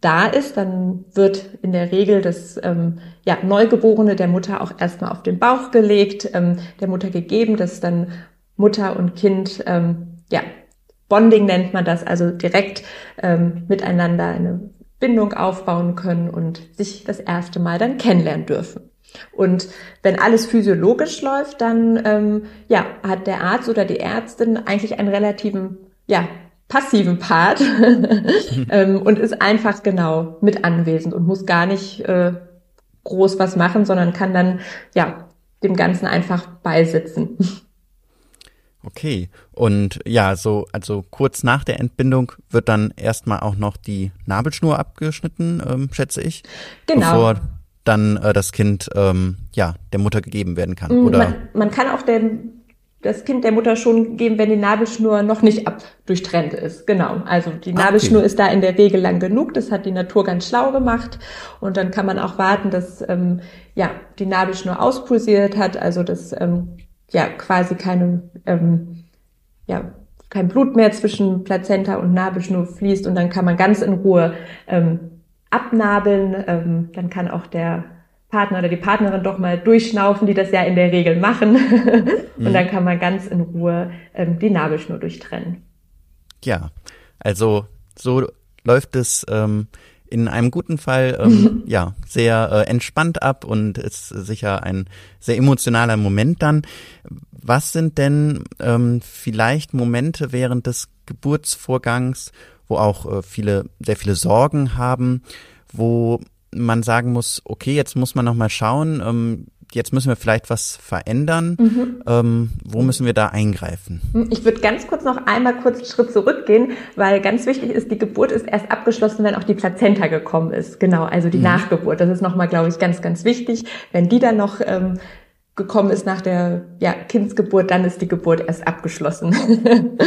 da ist, dann wird in der Regel das ähm, ja, Neugeborene der Mutter auch erstmal auf den Bauch gelegt, ähm, der Mutter gegeben, dass dann Mutter und Kind ähm, ja Bonding nennt man das, also direkt ähm, miteinander eine Bindung aufbauen können und sich das erste Mal dann kennenlernen dürfen. Und wenn alles physiologisch läuft, dann ähm, ja, hat der Arzt oder die Ärztin eigentlich einen relativen ja, passiven Part [laughs] ähm, und ist einfach genau mit anwesend und muss gar nicht äh, groß was machen, sondern kann dann ja dem Ganzen einfach beisitzen. Okay. Und ja, so, also kurz nach der Entbindung wird dann erstmal auch noch die Nabelschnur abgeschnitten, ähm, schätze ich. Genau. Bevor dann äh, das Kind ähm, ja der Mutter gegeben werden kann. Mm, Oder man, man kann auch dem, das Kind der Mutter schon geben, wenn die Nabelschnur noch nicht abdurchtrennt ist. Genau. Also die Ah, Nabelschnur okay. ist da in der Regel lang genug. Das hat die Natur ganz schlau gemacht. Und dann kann man auch warten, dass ähm, ja die Nabelschnur auspulsiert hat, also dass ähm, ja quasi keine ähm, ja kein Blut mehr zwischen Plazenta und Nabelschnur fließt und dann kann man ganz in Ruhe ähm, abnabeln. Ähm, dann kann auch der Partner oder die Partnerin doch mal durchschnaufen, die das ja in der Regel machen. [laughs] und dann kann man ganz in Ruhe ähm, die Nabelschnur durchtrennen. ja, also so läuft es ähm, in einem guten Fall ähm, [laughs] ja sehr äh, entspannt ab und ist sicher ein sehr emotionaler Moment dann. Was sind denn ähm, vielleicht Momente während des Geburtsvorgangs, wo auch äh, viele sehr viele Sorgen haben, wo man sagen muss, okay, jetzt muss man noch mal schauen, ähm, jetzt müssen wir vielleicht was verändern. Ähm, wo müssen wir da eingreifen? Ich würde ganz kurz noch einmal kurz einen Schritt zurückgehen, weil ganz wichtig ist, die Geburt ist erst abgeschlossen, wenn auch die Plazenta gekommen ist. Genau, also die Nachgeburt. Das ist nochmal, glaube ich, ganz, ganz wichtig. Wenn die dann noch ähm, gekommen ist nach der ja, Kindsgeburt, dann ist die Geburt erst abgeschlossen. [laughs]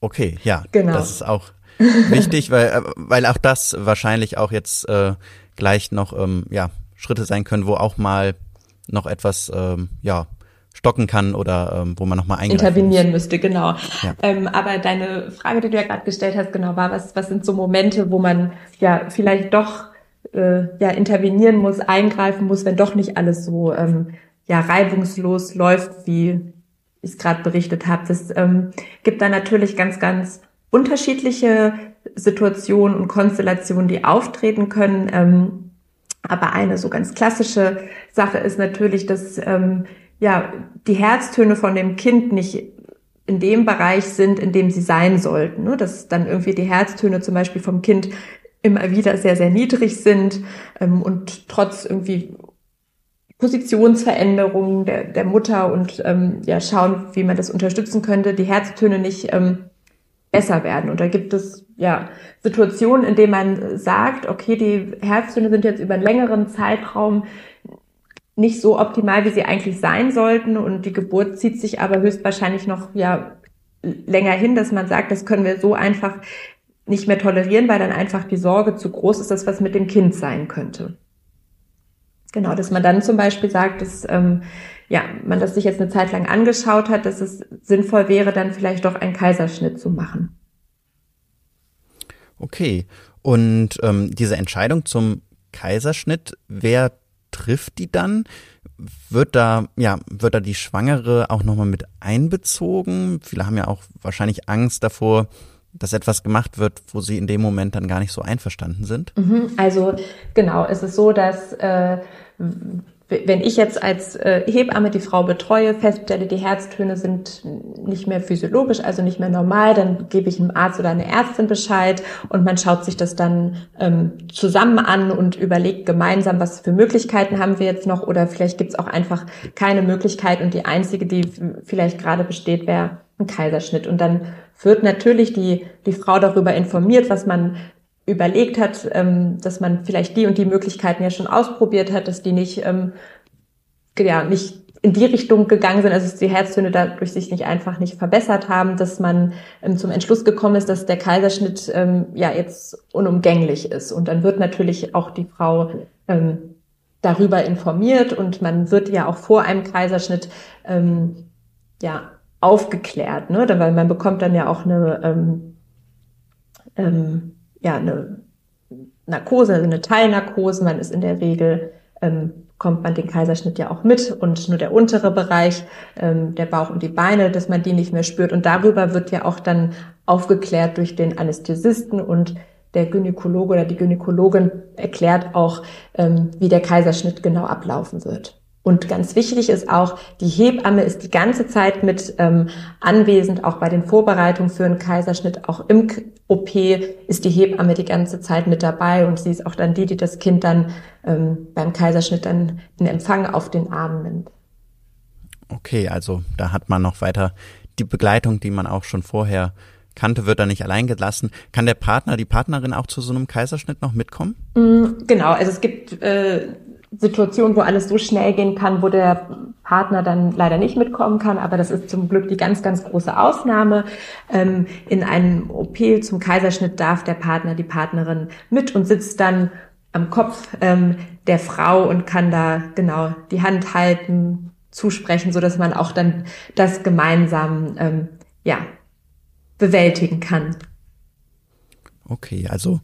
Okay, ja, Genau. das ist auch wichtig, weil, äh, weil auch das wahrscheinlich auch jetzt äh, gleich noch ähm, ja, Schritte sein können, wo auch mal noch etwas ähm, ja, stocken kann oder ähm, wo man nochmal eingreifen intervenieren müsste, genau. Ja. Ähm, aber deine Frage, die du ja gerade gestellt hast, genau, war, was, was sind so Momente, wo man ja vielleicht doch äh, ja intervenieren muss, eingreifen muss, wenn doch nicht alles so ähm, ja reibungslos läuft, wie ich es gerade berichtet habe. Das ähm, gibt da natürlich ganz, ganz unterschiedliche Situationen und Konstellationen, die auftreten können. Ähm, aber eine so ganz klassische Sache ist natürlich, dass ähm, ja die Herztöne von dem Kind nicht in dem Bereich sind, in dem sie sein sollten. Ne? Dass dann irgendwie die Herztöne zum Beispiel vom Kind immer wieder sehr, sehr niedrig sind ähm, und trotz irgendwie Positionsveränderungen der, der Mutter und ähm, ja schauen, wie man das unterstützen könnte, die Herztöne nicht ähm, besser werden. Und da gibt es ja Situationen, in denen man sagt, okay, die Herztöne sind jetzt über einen längeren Zeitraum nicht so optimal, wie sie eigentlich sein sollten und die Geburt zieht sich aber höchstwahrscheinlich noch ja länger hin, dass man sagt, das können wir so einfach nicht mehr tolerieren, weil dann einfach die Sorge zu groß ist, dass was mit dem Kind sein könnte. Genau, dass man dann zum Beispiel sagt, dass ähm, ja, man das sich jetzt eine Zeit lang angeschaut hat, dass es sinnvoll wäre, dann vielleicht doch einen Kaiserschnitt zu machen. Okay. Und ähm, diese Entscheidung zum Kaiserschnitt, wer trifft die dann? Wird da, ja, wird da die Schwangere auch nochmal mit einbezogen? Viele haben ja auch wahrscheinlich Angst davor, dass etwas gemacht wird, wo sie in dem Moment dann gar nicht so einverstanden sind. Mhm, Also genau, es ist so, dass äh, wenn ich jetzt als äh, Hebamme die Frau betreue, feststelle, die Herztöne sind nicht mehr physiologisch, also nicht mehr normal, dann gebe ich einem Arzt oder einer Ärztin Bescheid und man schaut sich das dann ähm, zusammen an und überlegt gemeinsam, was für Möglichkeiten haben wir jetzt noch oder vielleicht gibt es auch einfach keine Möglichkeit und die einzige, die vielleicht gerade besteht, wäre ein Kaiserschnitt. Und dann wird natürlich die, die Frau darüber informiert, was man überlegt hat, ähm, dass man vielleicht die und die Möglichkeiten ja schon ausprobiert hat, dass die nicht, ähm, ja, nicht in die Richtung gegangen sind, also dass die Herztöne dadurch sich nicht einfach nicht verbessert haben, dass man ähm, zum Entschluss gekommen ist, dass der Kaiserschnitt ähm, ja jetzt unumgänglich ist. Und dann wird natürlich auch die Frau ähm, darüber informiert und man wird ja auch vor einem Kaiserschnitt ähm, ja aufgeklärt, ne? Weil man bekommt dann ja auch eine ähm, ähm, ja eine Narkose, also eine Teilnarkose. Man ist in der Regel ähm, kommt man den Kaiserschnitt ja auch mit und nur der untere Bereich, ähm, der Bauch und die Beine, dass man die nicht mehr spürt. Und darüber wird ja auch dann aufgeklärt durch den Anästhesisten und der Gynäkologe oder die Gynäkologin erklärt auch, ähm, wie der Kaiserschnitt genau ablaufen wird. Und ganz wichtig ist auch, die Hebamme ist die ganze Zeit mit ähm, anwesend, auch bei den Vorbereitungen für einen Kaiserschnitt, auch im OP ist die Hebamme die ganze Zeit mit dabei und sie ist auch dann die, die das Kind dann ähm, beim Kaiserschnitt dann in Empfang auf den Arm nimmt. Okay, also da hat man noch weiter die Begleitung, die man auch schon vorher kannte, wird da nicht allein gelassen. Kann der Partner, die Partnerin auch zu so einem Kaiserschnitt noch mitkommen? Mm, genau, also es gibt äh, Situation, wo alles so schnell gehen kann, wo der Partner dann leider nicht mitkommen kann, aber das ist zum Glück die ganz, ganz große Ausnahme. Ähm, in einem OP zum Kaiserschnitt darf der Partner, die Partnerin mit und sitzt dann am Kopf ähm, der Frau und kann da genau die Hand halten, zusprechen, so dass man auch dann das gemeinsam ähm, ja bewältigen kann. Okay, also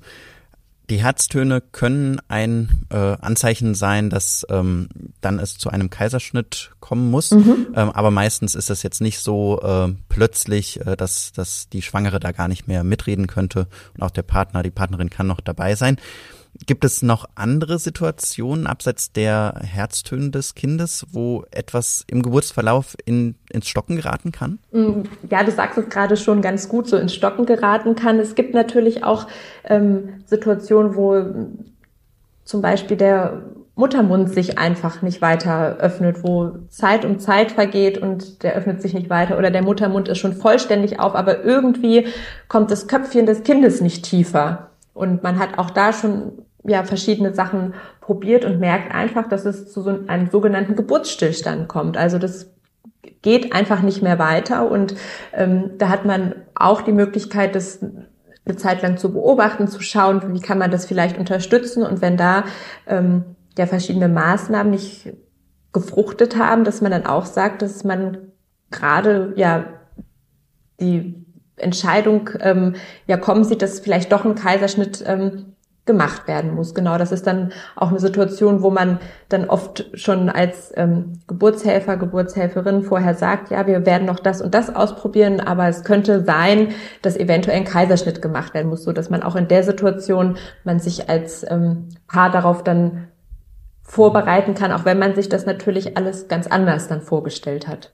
die Herztöne können ein äh, Anzeichen sein, dass ähm, dann es zu einem Kaiserschnitt kommen muss. Mhm. Ähm, aber meistens ist es jetzt nicht so äh, plötzlich, äh, dass, dass die Schwangere da gar nicht mehr mitreden könnte und auch der Partner, die Partnerin kann noch dabei sein. Gibt es noch andere Situationen abseits der Herztöne des Kindes, wo etwas im Geburtsverlauf in, ins Stocken geraten kann? Mm, ja, du sagst es gerade schon ganz gut, so ins Stocken geraten kann. Es gibt natürlich auch ähm, Situationen, wo zum Beispiel der Muttermund sich einfach nicht weiter öffnet, wo Zeit um Zeit vergeht und der öffnet sich nicht weiter oder der Muttermund ist schon vollständig auf, aber irgendwie kommt das Köpfchen des Kindes nicht tiefer. Und man hat auch da schon ja verschiedene Sachen probiert und merkt einfach, dass es zu so einem sogenannten Geburtsstillstand kommt. Also das geht einfach nicht mehr weiter und ähm, da hat man auch die Möglichkeit, das eine Zeit lang zu beobachten, zu schauen, wie kann man das vielleicht unterstützen und wenn da ähm, ja verschiedene Maßnahmen nicht gefruchtet haben, dass man dann auch sagt, dass man gerade ja die Entscheidung ähm, ja kommen sieht, dass vielleicht doch ein Kaiserschnitt ähm, gemacht werden muss. Genau, das ist dann auch eine Situation, wo man dann oft schon als ähm, Geburtshelfer, Geburtshelferin vorher sagt, ja, wir werden noch das und das ausprobieren, aber es könnte sein, dass eventuell ein Kaiserschnitt gemacht werden muss, so dass man auch in der Situation man sich als ähm, Paar darauf dann vorbereiten kann, auch wenn man sich das natürlich alles ganz anders dann vorgestellt hat.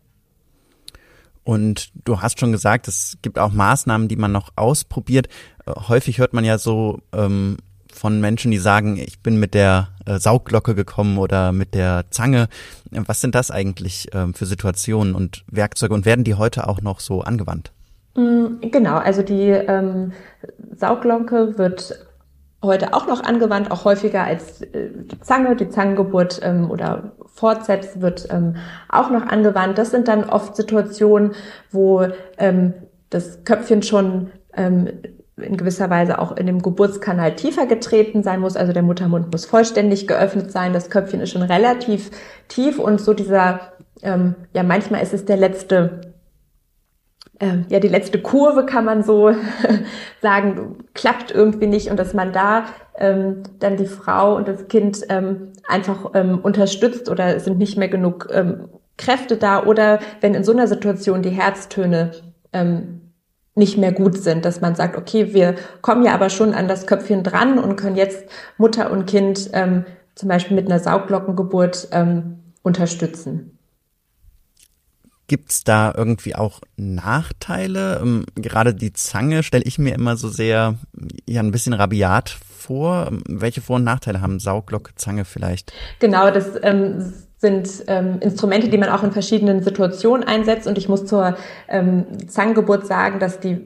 Und du hast schon gesagt, es gibt auch Maßnahmen, die man noch ausprobiert. Äh, häufig hört man ja so ähm, von Menschen, die sagen, ich bin mit der äh, Saugglocke gekommen oder mit der Zange. Was sind das eigentlich ähm, für Situationen und Werkzeuge und werden die heute auch noch so angewandt? Mm, genau, also die ähm, Saugglocke wird heute auch noch angewandt, auch häufiger als äh, die Zange. Die Zangengeburt ähm, oder Fortsetz wird ähm, auch noch angewandt. Das sind dann oft Situationen, wo ähm, das Köpfchen schon ähm, in gewisser Weise auch in dem Geburtskanal tiefer getreten sein muss. Also der Muttermund muss vollständig geöffnet sein. Das Köpfchen ist schon relativ tief und so dieser, ähm, ja, manchmal ist es der letzte, ja, die letzte Kurve kann man so [laughs] sagen, klappt irgendwie nicht und dass man da ähm, dann die Frau und das Kind ähm, einfach ähm, unterstützt oder es sind nicht mehr genug ähm, Kräfte da oder wenn in so einer Situation die Herztöne ähm, nicht mehr gut sind, dass man sagt, okay, wir kommen ja aber schon an das Köpfchen dran und können jetzt Mutter und Kind ähm, zum Beispiel mit einer Sauglockengeburt ähm, unterstützen. Gibt's da irgendwie auch Nachteile? Ähm, gerade die Zange stelle ich mir immer so sehr, ja, ein bisschen rabiat vor. Ähm, welche Vor- und Nachteile haben Sauglocke, Zange vielleicht? Genau, das ähm, sind ähm, Instrumente, die man auch in verschiedenen Situationen einsetzt. Und ich muss zur ähm, Zangengeburt sagen, dass die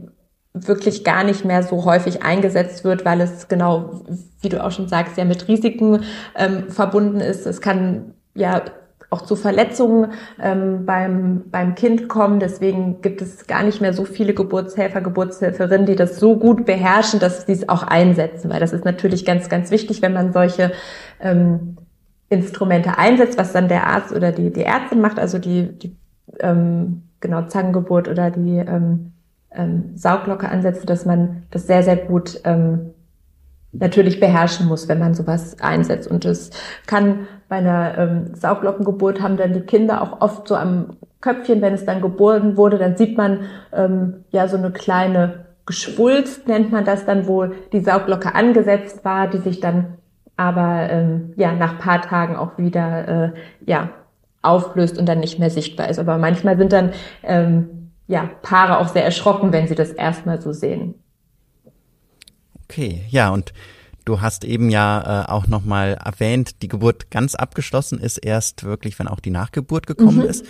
wirklich gar nicht mehr so häufig eingesetzt wird, weil es genau, wie du auch schon sagst, ja mit Risiken ähm, verbunden ist. Es kann ja auch zu Verletzungen ähm, beim, beim Kind kommen. Deswegen gibt es gar nicht mehr so viele Geburtshelfer, Geburtshelferinnen, die das so gut beherrschen, dass sie es auch einsetzen. Weil das ist natürlich ganz, ganz wichtig, wenn man solche ähm, Instrumente einsetzt, was dann der Arzt oder die, die Ärztin macht, also die, die ähm, genau Zangengeburt oder die ähm, ähm, Sauglocke ansetzt, dass man das sehr, sehr gut ähm, natürlich beherrschen muss, wenn man sowas einsetzt. Und es kann bei einer ähm, Sauglockengeburt haben dann die Kinder auch oft so am Köpfchen, wenn es dann geboren wurde, dann sieht man ähm, ja so eine kleine Geschwulst, nennt man das dann, wo die Sauglocke angesetzt war, die sich dann aber ähm, ja nach paar Tagen auch wieder äh, ja auflöst und dann nicht mehr sichtbar ist. Aber manchmal sind dann ähm, ja Paare auch sehr erschrocken, wenn sie das erstmal so sehen. Okay, ja, und du hast eben ja äh, auch nochmal erwähnt, die Geburt ganz abgeschlossen ist erst wirklich, wenn auch die Nachgeburt gekommen mhm. ist.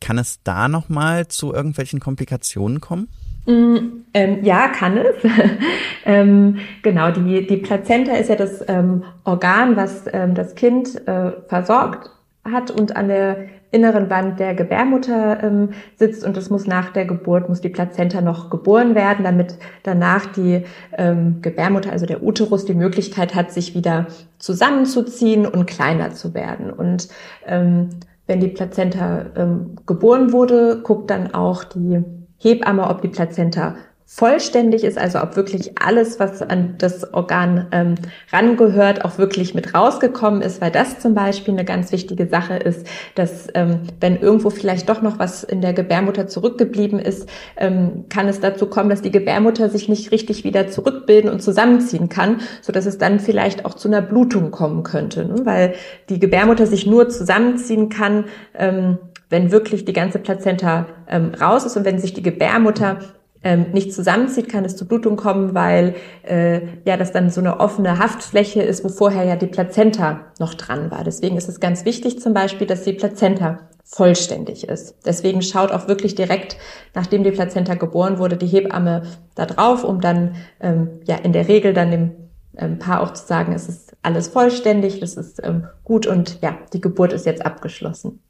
Kann es da nochmal zu irgendwelchen Komplikationen kommen? Mm, ähm, ja, kann es. [laughs] ähm, genau, die, die Plazenta ist ja das ähm, Organ, was ähm, das Kind äh, versorgt hat und an der inneren Wand der Gebärmutter ähm, sitzt und es muss nach der Geburt, muss die Plazenta noch geboren werden, damit danach die ähm, Gebärmutter, also der Uterus, die Möglichkeit hat, sich wieder zusammenzuziehen und kleiner zu werden. Und ähm, wenn die Plazenta ähm, geboren wurde, guckt dann auch die Hebamme, ob die Plazenta vollständig ist, also ob wirklich alles, was an das Organ ähm, rangehört, auch wirklich mit rausgekommen ist, weil das zum Beispiel eine ganz wichtige Sache ist, dass ähm, wenn irgendwo vielleicht doch noch was in der Gebärmutter zurückgeblieben ist, ähm, kann es dazu kommen, dass die Gebärmutter sich nicht richtig wieder zurückbilden und zusammenziehen kann, so dass es dann vielleicht auch zu einer Blutung kommen könnte, ne? weil die Gebärmutter sich nur zusammenziehen kann, ähm, wenn wirklich die ganze Plazenta ähm, raus ist und wenn sich die Gebärmutter ähm, nicht zusammenzieht, kann es zu Blutung kommen, weil äh, ja das dann so eine offene Haftfläche ist, wo vorher ja die Plazenta noch dran war. Deswegen ist es ganz wichtig zum Beispiel, dass die Plazenta vollständig ist. Deswegen schaut auch wirklich direkt, nachdem die Plazenta geboren wurde, die Hebamme da drauf, um dann ähm, ja in der Regel dann dem ähm, Paar auch zu sagen, es ist alles vollständig, das ist ähm, gut und ja, die Geburt ist jetzt abgeschlossen.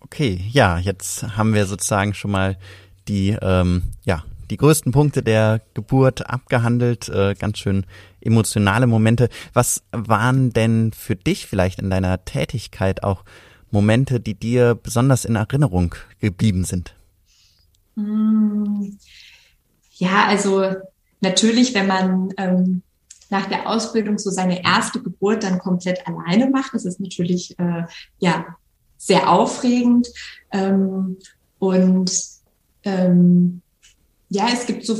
Okay, ja, jetzt haben wir sozusagen schon mal die, ähm, ja, die größten Punkte der Geburt abgehandelt, äh, ganz schön emotionale Momente. Was waren denn für dich vielleicht in deiner Tätigkeit auch Momente, die dir besonders in Erinnerung geblieben sind? Hm. Ja, also natürlich, wenn man ähm, nach der Ausbildung so seine erste Geburt dann komplett alleine macht, das ist natürlich äh, ja sehr aufregend ähm, und ähm, ja, es gibt so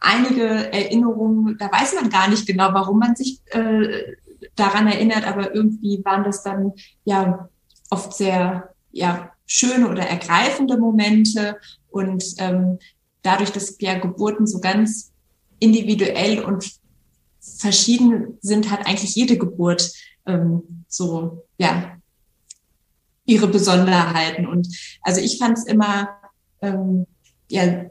einige Erinnerungen, da weiß man gar nicht genau, warum man sich äh, daran erinnert, aber irgendwie waren das dann ja oft sehr ja schöne oder ergreifende Momente und ähm, dadurch, dass ja Geburten so ganz individuell und verschieden sind, hat eigentlich jede Geburt ähm, so ja ihre Besonderheiten. Und also ich fand es immer ähm, ja,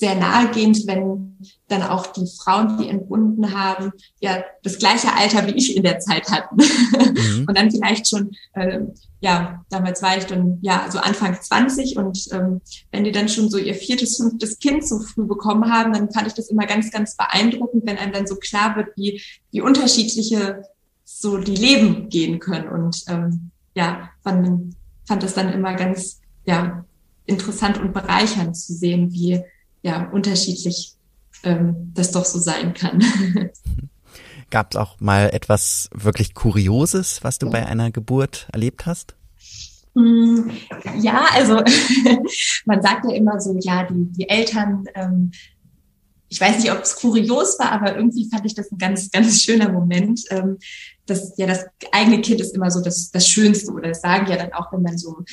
sehr nahegehend, wenn dann auch die Frauen, die entbunden haben, ja das gleiche Alter wie ich in der Zeit hatten. Mhm. [laughs] und dann vielleicht schon, äh, ja, damals war ich dann ja so Anfang 20 und ähm, wenn die dann schon so ihr viertes, fünftes Kind so früh bekommen haben, dann fand ich das immer ganz, ganz beeindruckend, wenn einem dann so klar wird, wie, wie unterschiedliche so die Leben gehen können. Und ähm, ja, fand, fand das dann immer ganz, ja, interessant und bereichernd zu sehen, wie ja unterschiedlich ähm, das doch so sein kann. [laughs] Gab es auch mal etwas wirklich Kurioses, was du bei einer Geburt erlebt hast? Mm, ja, also [laughs] man sagt ja immer so, ja, die, die Eltern, ähm, ich weiß nicht, ob es kurios war, aber irgendwie fand ich das ein ganz, ganz schöner Moment. Ähm, das, ja, das eigene Kind ist immer so das, das Schönste oder das sagen ja dann auch, wenn man so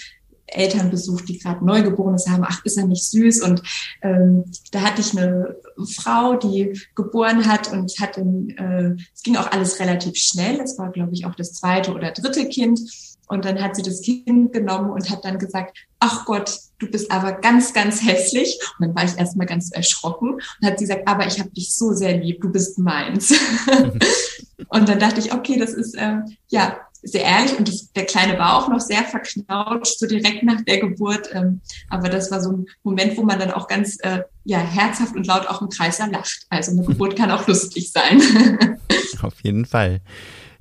Eltern besucht, die gerade Neugeborenes haben, ach, ist er nicht süß? Und ähm, da hatte ich eine Frau, die geboren hat und hat äh, es ging auch alles relativ schnell. Es war, glaube ich, auch das zweite oder dritte Kind. Und dann hat sie das Kind genommen und hat dann gesagt, ach Gott, du bist aber ganz, ganz hässlich. Und dann war ich erstmal ganz erschrocken und hat sie gesagt, aber ich habe dich so sehr lieb, du bist meins. [laughs] [laughs] und dann dachte ich, okay, das ist, äh, ja, sehr ehrlich und das, der Kleine war auch noch sehr verknautscht, so direkt nach der Geburt. Ähm, aber das war so ein Moment, wo man dann auch ganz äh, ja, herzhaft und laut auch im Kreis lacht. Also eine Geburt kann auch lustig sein. [laughs] Auf jeden Fall.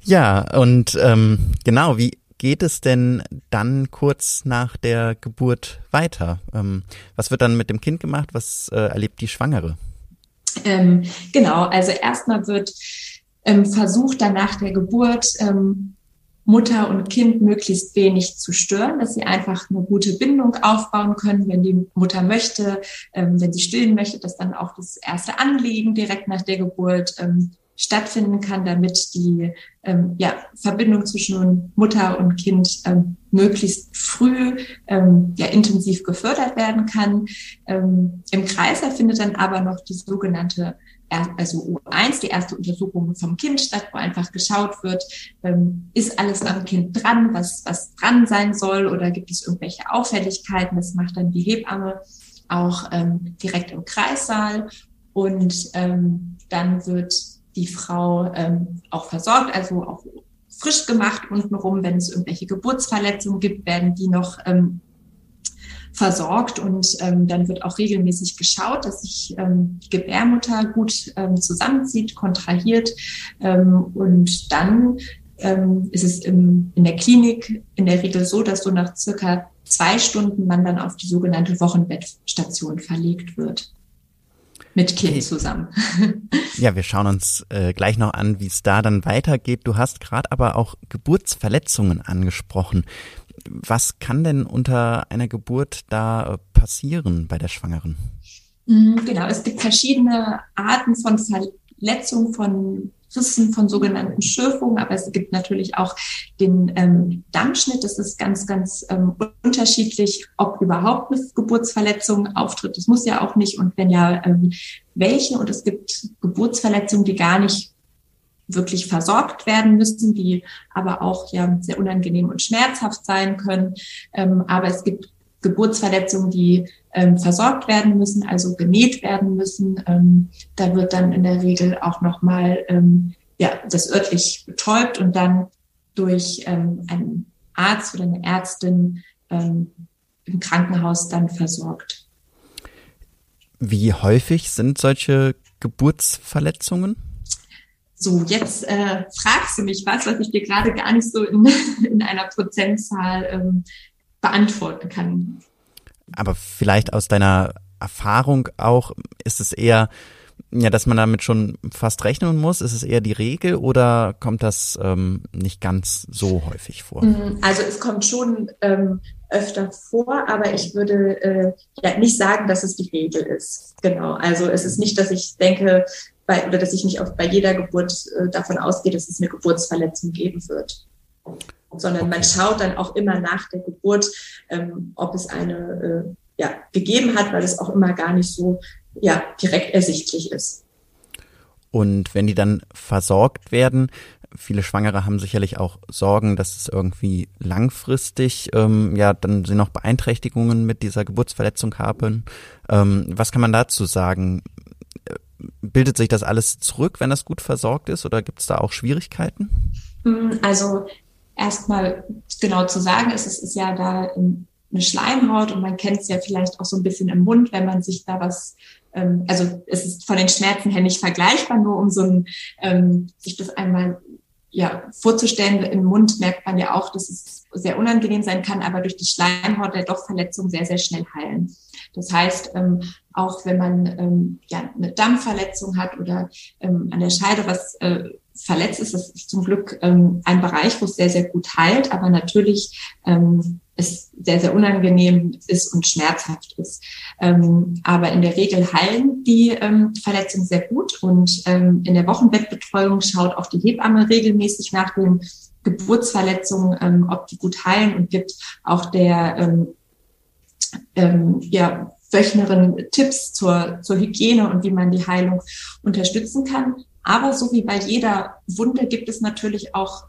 Ja, und ähm, genau, wie geht es denn dann kurz nach der Geburt weiter? Ähm, was wird dann mit dem Kind gemacht? Was äh, erlebt die Schwangere? Ähm, genau, also erstmal wird ähm, versucht dann nach der Geburt ähm, Mutter und Kind möglichst wenig zu stören, dass sie einfach eine gute Bindung aufbauen können, wenn die Mutter möchte, ähm, wenn sie stillen möchte, dass dann auch das erste Anliegen direkt nach der Geburt ähm, stattfinden kann, damit die ähm, ja, Verbindung zwischen Mutter und Kind ähm, möglichst früh ähm, ja, intensiv gefördert werden kann. Ähm, Im Kreiser findet dann aber noch die sogenannte also U1, die erste Untersuchung vom Kind statt, wo einfach geschaut wird, ähm, ist alles am Kind dran, was, was dran sein soll oder gibt es irgendwelche Auffälligkeiten. Das macht dann die Hebamme auch ähm, direkt im Kreissaal und ähm, dann wird die Frau ähm, auch versorgt, also auch frisch gemacht untenrum. Wenn es irgendwelche Geburtsverletzungen gibt, werden die noch ähm, versorgt und ähm, dann wird auch regelmäßig geschaut, dass sich ähm, die Gebärmutter gut ähm, zusammenzieht, kontrahiert ähm, und dann ähm, ist es im, in der Klinik in der Regel so, dass so nach circa zwei Stunden man dann auf die sogenannte Wochenbettstation verlegt wird mit Kind zusammen. [laughs] Ja, wir schauen uns äh, gleich noch an, wie es da dann weitergeht. Du hast gerade aber auch Geburtsverletzungen angesprochen. Was kann denn unter einer Geburt da äh, passieren bei der Schwangeren? Mhm, genau, es gibt verschiedene Arten von Verletzungen, von Rissen, von sogenannten Schürfungen, aber es gibt natürlich auch den ähm, Dammschnitt. Das ist ganz, ganz ähm, unterschiedlich, ob überhaupt eine Geburtsverletzung auftritt. Das muss ja auch nicht und wenn ja, ähm, welche. Und es gibt Geburtsverletzungen, die gar nicht wirklich versorgt werden müssen, die aber auch ja sehr unangenehm und schmerzhaft sein können. Ähm, aber es gibt Geburtsverletzungen, die ähm, versorgt werden müssen, also genäht werden müssen. Ähm, da wird dann in der Regel auch nochmal ähm, ja, das örtlich betäubt und dann durch ähm, einen Arzt oder eine Ärztin ähm, im Krankenhaus dann versorgt. Wie häufig sind solche Geburtsverletzungen? So, jetzt äh, fragst du mich was, was ich dir gerade gar nicht so in, [laughs] in einer Prozentzahl ähm, beantworten kann. Aber vielleicht aus deiner Erfahrung auch, ist es eher, ja, dass man damit schon fast rechnen muss? Ist es eher die Regel oder kommt das ähm, nicht ganz so häufig vor? Mm, also es kommt schon ähm, öfter vor, aber ich würde äh, ja nicht sagen, dass es die Regel ist. Genau. Also es ist nicht, dass ich denke, bei, oder dass ich nicht auf, bei jeder Geburt äh, davon ausgehe, dass es eine Geburtsverletzung geben wird. Sondern man schaut dann auch immer nach der Geburt, ähm, ob es eine äh, ja, gegeben hat, weil es auch immer gar nicht so ja, direkt ersichtlich ist. Und wenn die dann versorgt werden, viele Schwangere haben sicherlich auch Sorgen, dass es irgendwie langfristig, ähm, ja, dann sie noch Beeinträchtigungen mit dieser Geburtsverletzung haben. Ähm, was kann man dazu sagen? bildet sich das alles zurück, wenn das gut versorgt ist, oder gibt es da auch Schwierigkeiten? Mm, also erstmal genau zu sagen ist, es ist ja da eine Schleimhaut und man kennt es ja vielleicht auch so ein bisschen im Mund, wenn man sich da was, ähm, also es ist von den Schmerzen her nicht vergleichbar, nur um so ein, ähm, sich das einmal ja, vorzustellen, im Mund merkt man ja auch, dass es sehr unangenehm sein kann, aber durch die Schleimhaut der doch Verletzung sehr, sehr schnell heilen. Das heißt, ähm, auch wenn man ähm, ja, eine Dammverletzung hat oder ähm, an der Scheide was äh, verletzt ist, das ist zum Glück ähm, ein Bereich, wo es sehr, sehr gut heilt, aber natürlich ähm, es sehr, sehr unangenehm ist und schmerzhaft ist. Ähm, aber in der Regel heilen die ähm, Verletzungen sehr gut und ähm, in der Wochenbettbetreuung schaut auch die Hebamme regelmäßig nach den Geburtsverletzungen, ähm, ob die gut heilen und gibt auch der ähm, ähm, ja, Wöchnerin Tipps zur, zur Hygiene und wie man die Heilung unterstützen kann. Aber so wie bei jeder Wunde gibt es natürlich auch,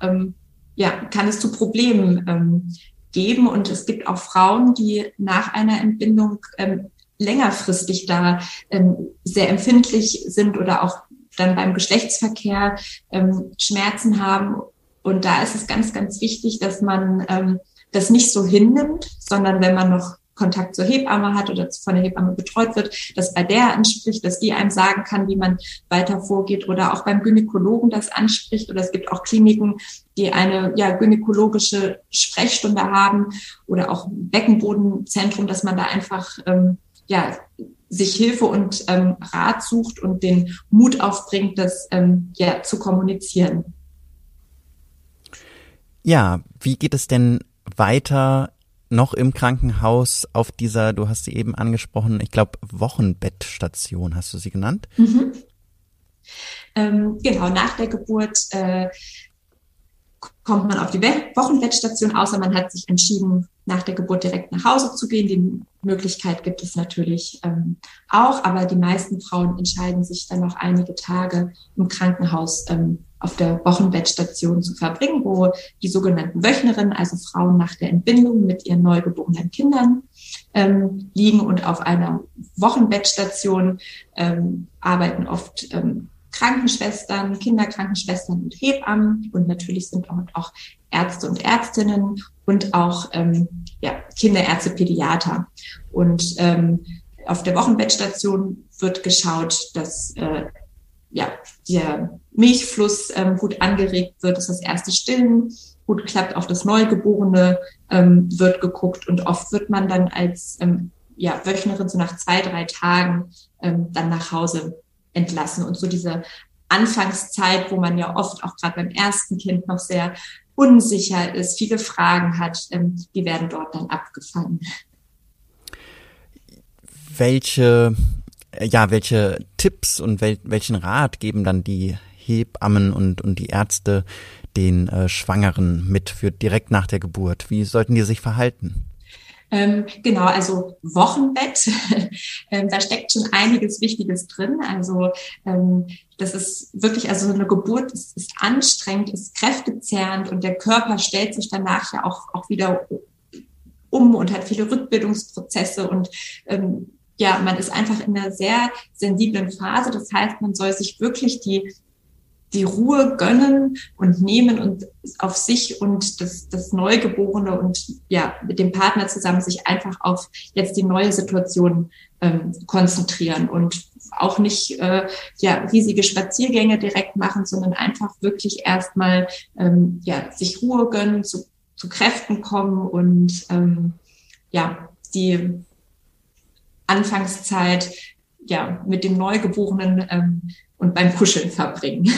ja, kann es zu Problemen ähm, geben. Und es gibt auch Frauen, die nach einer Entbindung ähm, längerfristig da ähm, sehr empfindlich sind oder auch dann beim Geschlechtsverkehr ähm, Schmerzen haben Und da ist es ganz, ganz wichtig, dass man ähm, das nicht so hinnimmt, sondern wenn man noch Kontakt zur Hebamme hat oder von der Hebamme betreut wird, dass bei der anspricht, dass die einem sagen kann, wie man weiter vorgeht oder auch beim Gynäkologen das anspricht oder es gibt auch Kliniken, die eine ja, gynäkologische Sprechstunde haben oder auch Beckenbodenzentrum, dass man da einfach ähm, ja, sich Hilfe und ähm, Rat sucht und den Mut aufbringt, das ähm, ja zu kommunizieren. Ja, wie geht es denn weiter noch im Krankenhaus auf dieser, du hast sie eben angesprochen, ich glaube, Wochenbettstation, hast du sie genannt? Mhm. Ähm, genau, nach der Geburt äh, kommt man auf die Wochenbettstation, außer man hat sich entschieden, nach der Geburt direkt nach Hause zu gehen. Die Möglichkeit gibt es natürlich ähm, auch, aber die meisten Frauen entscheiden sich dann noch einige Tage im Krankenhaus ähm, auf der Wochenbettstation zu verbringen, wo die sogenannten Wöchnerinnen, also Frauen nach der Entbindung mit ihren neugeborenen Kindern ähm, liegen und auf einer Wochenbettstation ähm, arbeiten oft ähm, Krankenschwestern, Kinderkrankenschwestern und Hebammen und natürlich sind auch, auch Ärzte und Ärztinnen und auch ähm, ja, Kinderärzte, Pädiater. Und ähm, auf der Wochenbettstation wird geschaut, dass äh, ja, der Milchfluss ähm, gut angeregt wird, dass das erste Stillen gut klappt, auf das Neugeborene ähm, wird geguckt und oft wird man dann als ähm, ja, Wöchnerin so nach zwei, drei Tagen ähm, dann nach Hause entlassen. Und so diese Anfangszeit, wo man ja oft auch gerade beim ersten Kind noch sehr unsicher ist, viele Fragen hat, ähm, die werden dort dann abgefangen. Welche ja, welche Tipps und wel welchen Rat geben dann die Hebammen und, und die Ärzte den äh, Schwangeren mit für direkt nach der Geburt? Wie sollten die sich verhalten? Ähm, genau, also Wochenbett, [laughs] ähm, da steckt schon einiges Wichtiges drin. Also ähm, das ist wirklich, also eine Geburt ist, ist anstrengend, ist kräftezehrend und der Körper stellt sich danach ja auch, auch wieder um und hat viele Rückbildungsprozesse und ähm, ja, man ist einfach in einer sehr sensiblen Phase. Das heißt, man soll sich wirklich die, die Ruhe gönnen und nehmen und auf sich und das, das Neugeborene und ja, mit dem Partner zusammen sich einfach auf jetzt die neue Situation ähm, konzentrieren und auch nicht äh, ja, riesige Spaziergänge direkt machen, sondern einfach wirklich erstmal ähm, ja, sich Ruhe gönnen, zu, zu Kräften kommen und ähm, ja, die Anfangszeit ja mit dem Neugeborenen ähm, und beim Kuscheln verbringen.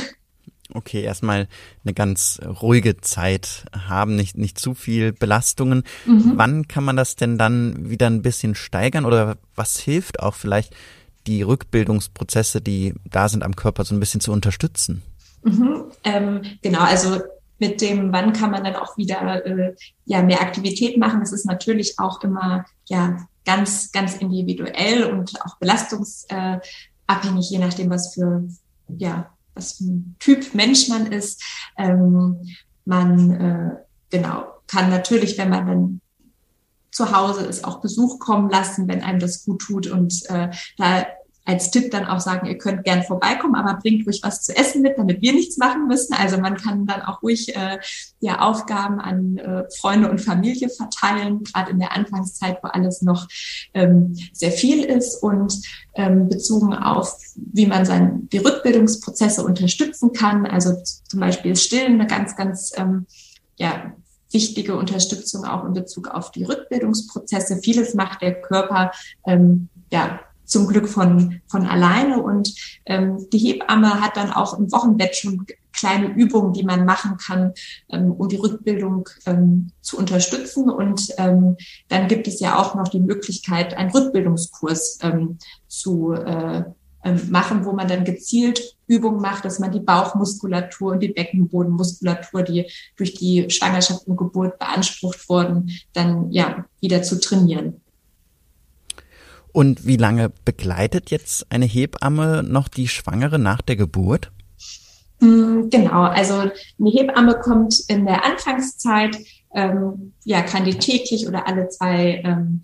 Okay, erstmal eine ganz ruhige Zeit haben, nicht, nicht zu viel Belastungen. Mhm. Wann kann man das denn dann wieder ein bisschen steigern oder was hilft auch vielleicht die Rückbildungsprozesse, die da sind am Körper, so ein bisschen zu unterstützen? Mhm, ähm, genau, also mit dem, wann kann man dann auch wieder äh, ja mehr Aktivität machen. Das ist natürlich auch immer ja ganz, ganz individuell und auch belastungsabhängig, je nachdem, was für, ja, was für ein Typ Mensch man ist. Ähm, man, äh, genau, kann natürlich, wenn man dann zu Hause ist, auch Besuch kommen lassen, wenn einem das gut tut und äh, da als Tipp dann auch sagen, ihr könnt gern vorbeikommen, aber bringt ruhig was zu essen mit, damit wir nichts machen müssen. Also man kann dann auch ruhig äh, ja Aufgaben an äh, Freunde und Familie verteilen, gerade in der Anfangszeit, wo alles noch ähm, sehr viel ist und ähm, bezogen auf, wie man sein, die Rückbildungsprozesse unterstützen kann. Also zum Beispiel Stillen eine ganz, ganz ähm, ja, wichtige Unterstützung auch in Bezug auf die Rückbildungsprozesse. Vieles macht der Körper ähm, ja zum Glück von, von alleine. Und ähm, die Hebamme hat dann auch im Wochenbett schon kleine Übungen, die man machen kann, ähm, um die Rückbildung ähm, zu unterstützen. Und ähm, dann gibt es ja auch noch die Möglichkeit, einen Rückbildungskurs ähm, zu äh, ähm, machen, wo man dann gezielt Übungen macht, dass man die Bauchmuskulatur und die Beckenbodenmuskulatur, die durch die Schwangerschaft und Geburt beansprucht wurden, dann ja wieder zu trainieren. Und wie lange begleitet jetzt eine Hebamme noch die Schwangere nach der Geburt? Mm, genau, also eine Hebamme kommt in der Anfangszeit, ähm, ja, kann die täglich oder alle zwei ähm,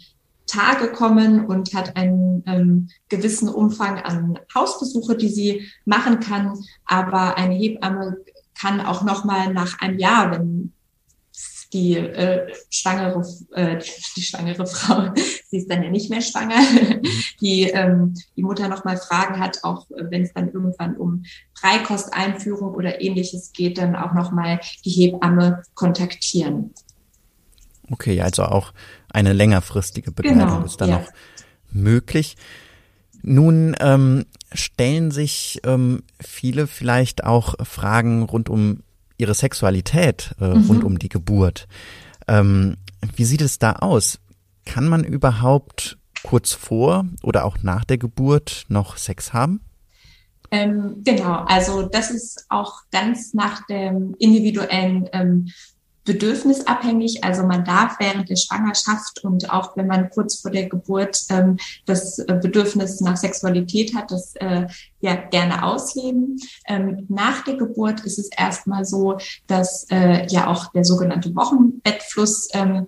Tage kommen und hat einen ähm, gewissen Umfang an Hausbesuche, die sie machen kann. Aber eine Hebamme kann auch nochmal nach einem Jahr, wenn die äh, schwangere, äh, die schwangere [laughs] Frau, sie ist dann ja nicht mehr schwanger, die ähm, die Mutter nochmal Fragen hat, auch wenn es dann irgendwann um Dreikosteinführung oder ähnliches geht, dann auch nochmal die Hebamme kontaktieren. Okay, also auch eine längerfristige Begleitung genau, ist dann ja. noch möglich. Nun ähm, stellen sich ähm, viele vielleicht auch Fragen rund um ihre Sexualität, äh, mhm. rund um die Geburt. Ähm, wie sieht es da aus? Kann man überhaupt kurz vor oder auch nach der Geburt noch Sex haben? Ähm, genau, also das ist auch ganz nach dem individuellen ähm, bedürfnisabhängig. Also man darf während der Schwangerschaft und auch wenn man kurz vor der Geburt ähm, das Bedürfnis nach Sexualität hat, das äh, ja gerne ausleben. Ähm, nach der Geburt ist es erstmal so, dass äh, ja auch der sogenannte Wochenbettfluss ähm,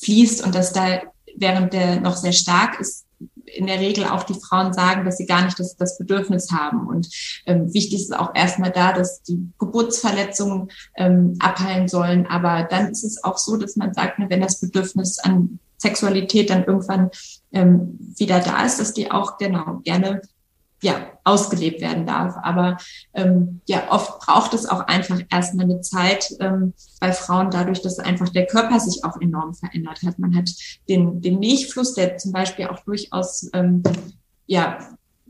fließt und dass da während der noch sehr stark ist, in der Regel auch die Frauen sagen, dass sie gar nicht das, das Bedürfnis haben. Und ähm, wichtig ist auch erstmal da, dass die Geburtsverletzungen ähm, abheilen sollen. Aber dann ist es auch so, dass man sagt, ne, wenn das Bedürfnis an Sexualität dann irgendwann ähm, wieder da ist, dass die auch genau gerne ja, ausgelebt werden darf. Aber ähm, ja, oft braucht es auch einfach erstmal eine Zeit ähm, bei Frauen, dadurch, dass einfach der Körper sich auch enorm verändert hat. Man hat den, den Milchfluss, der zum Beispiel auch durchaus ähm, ja,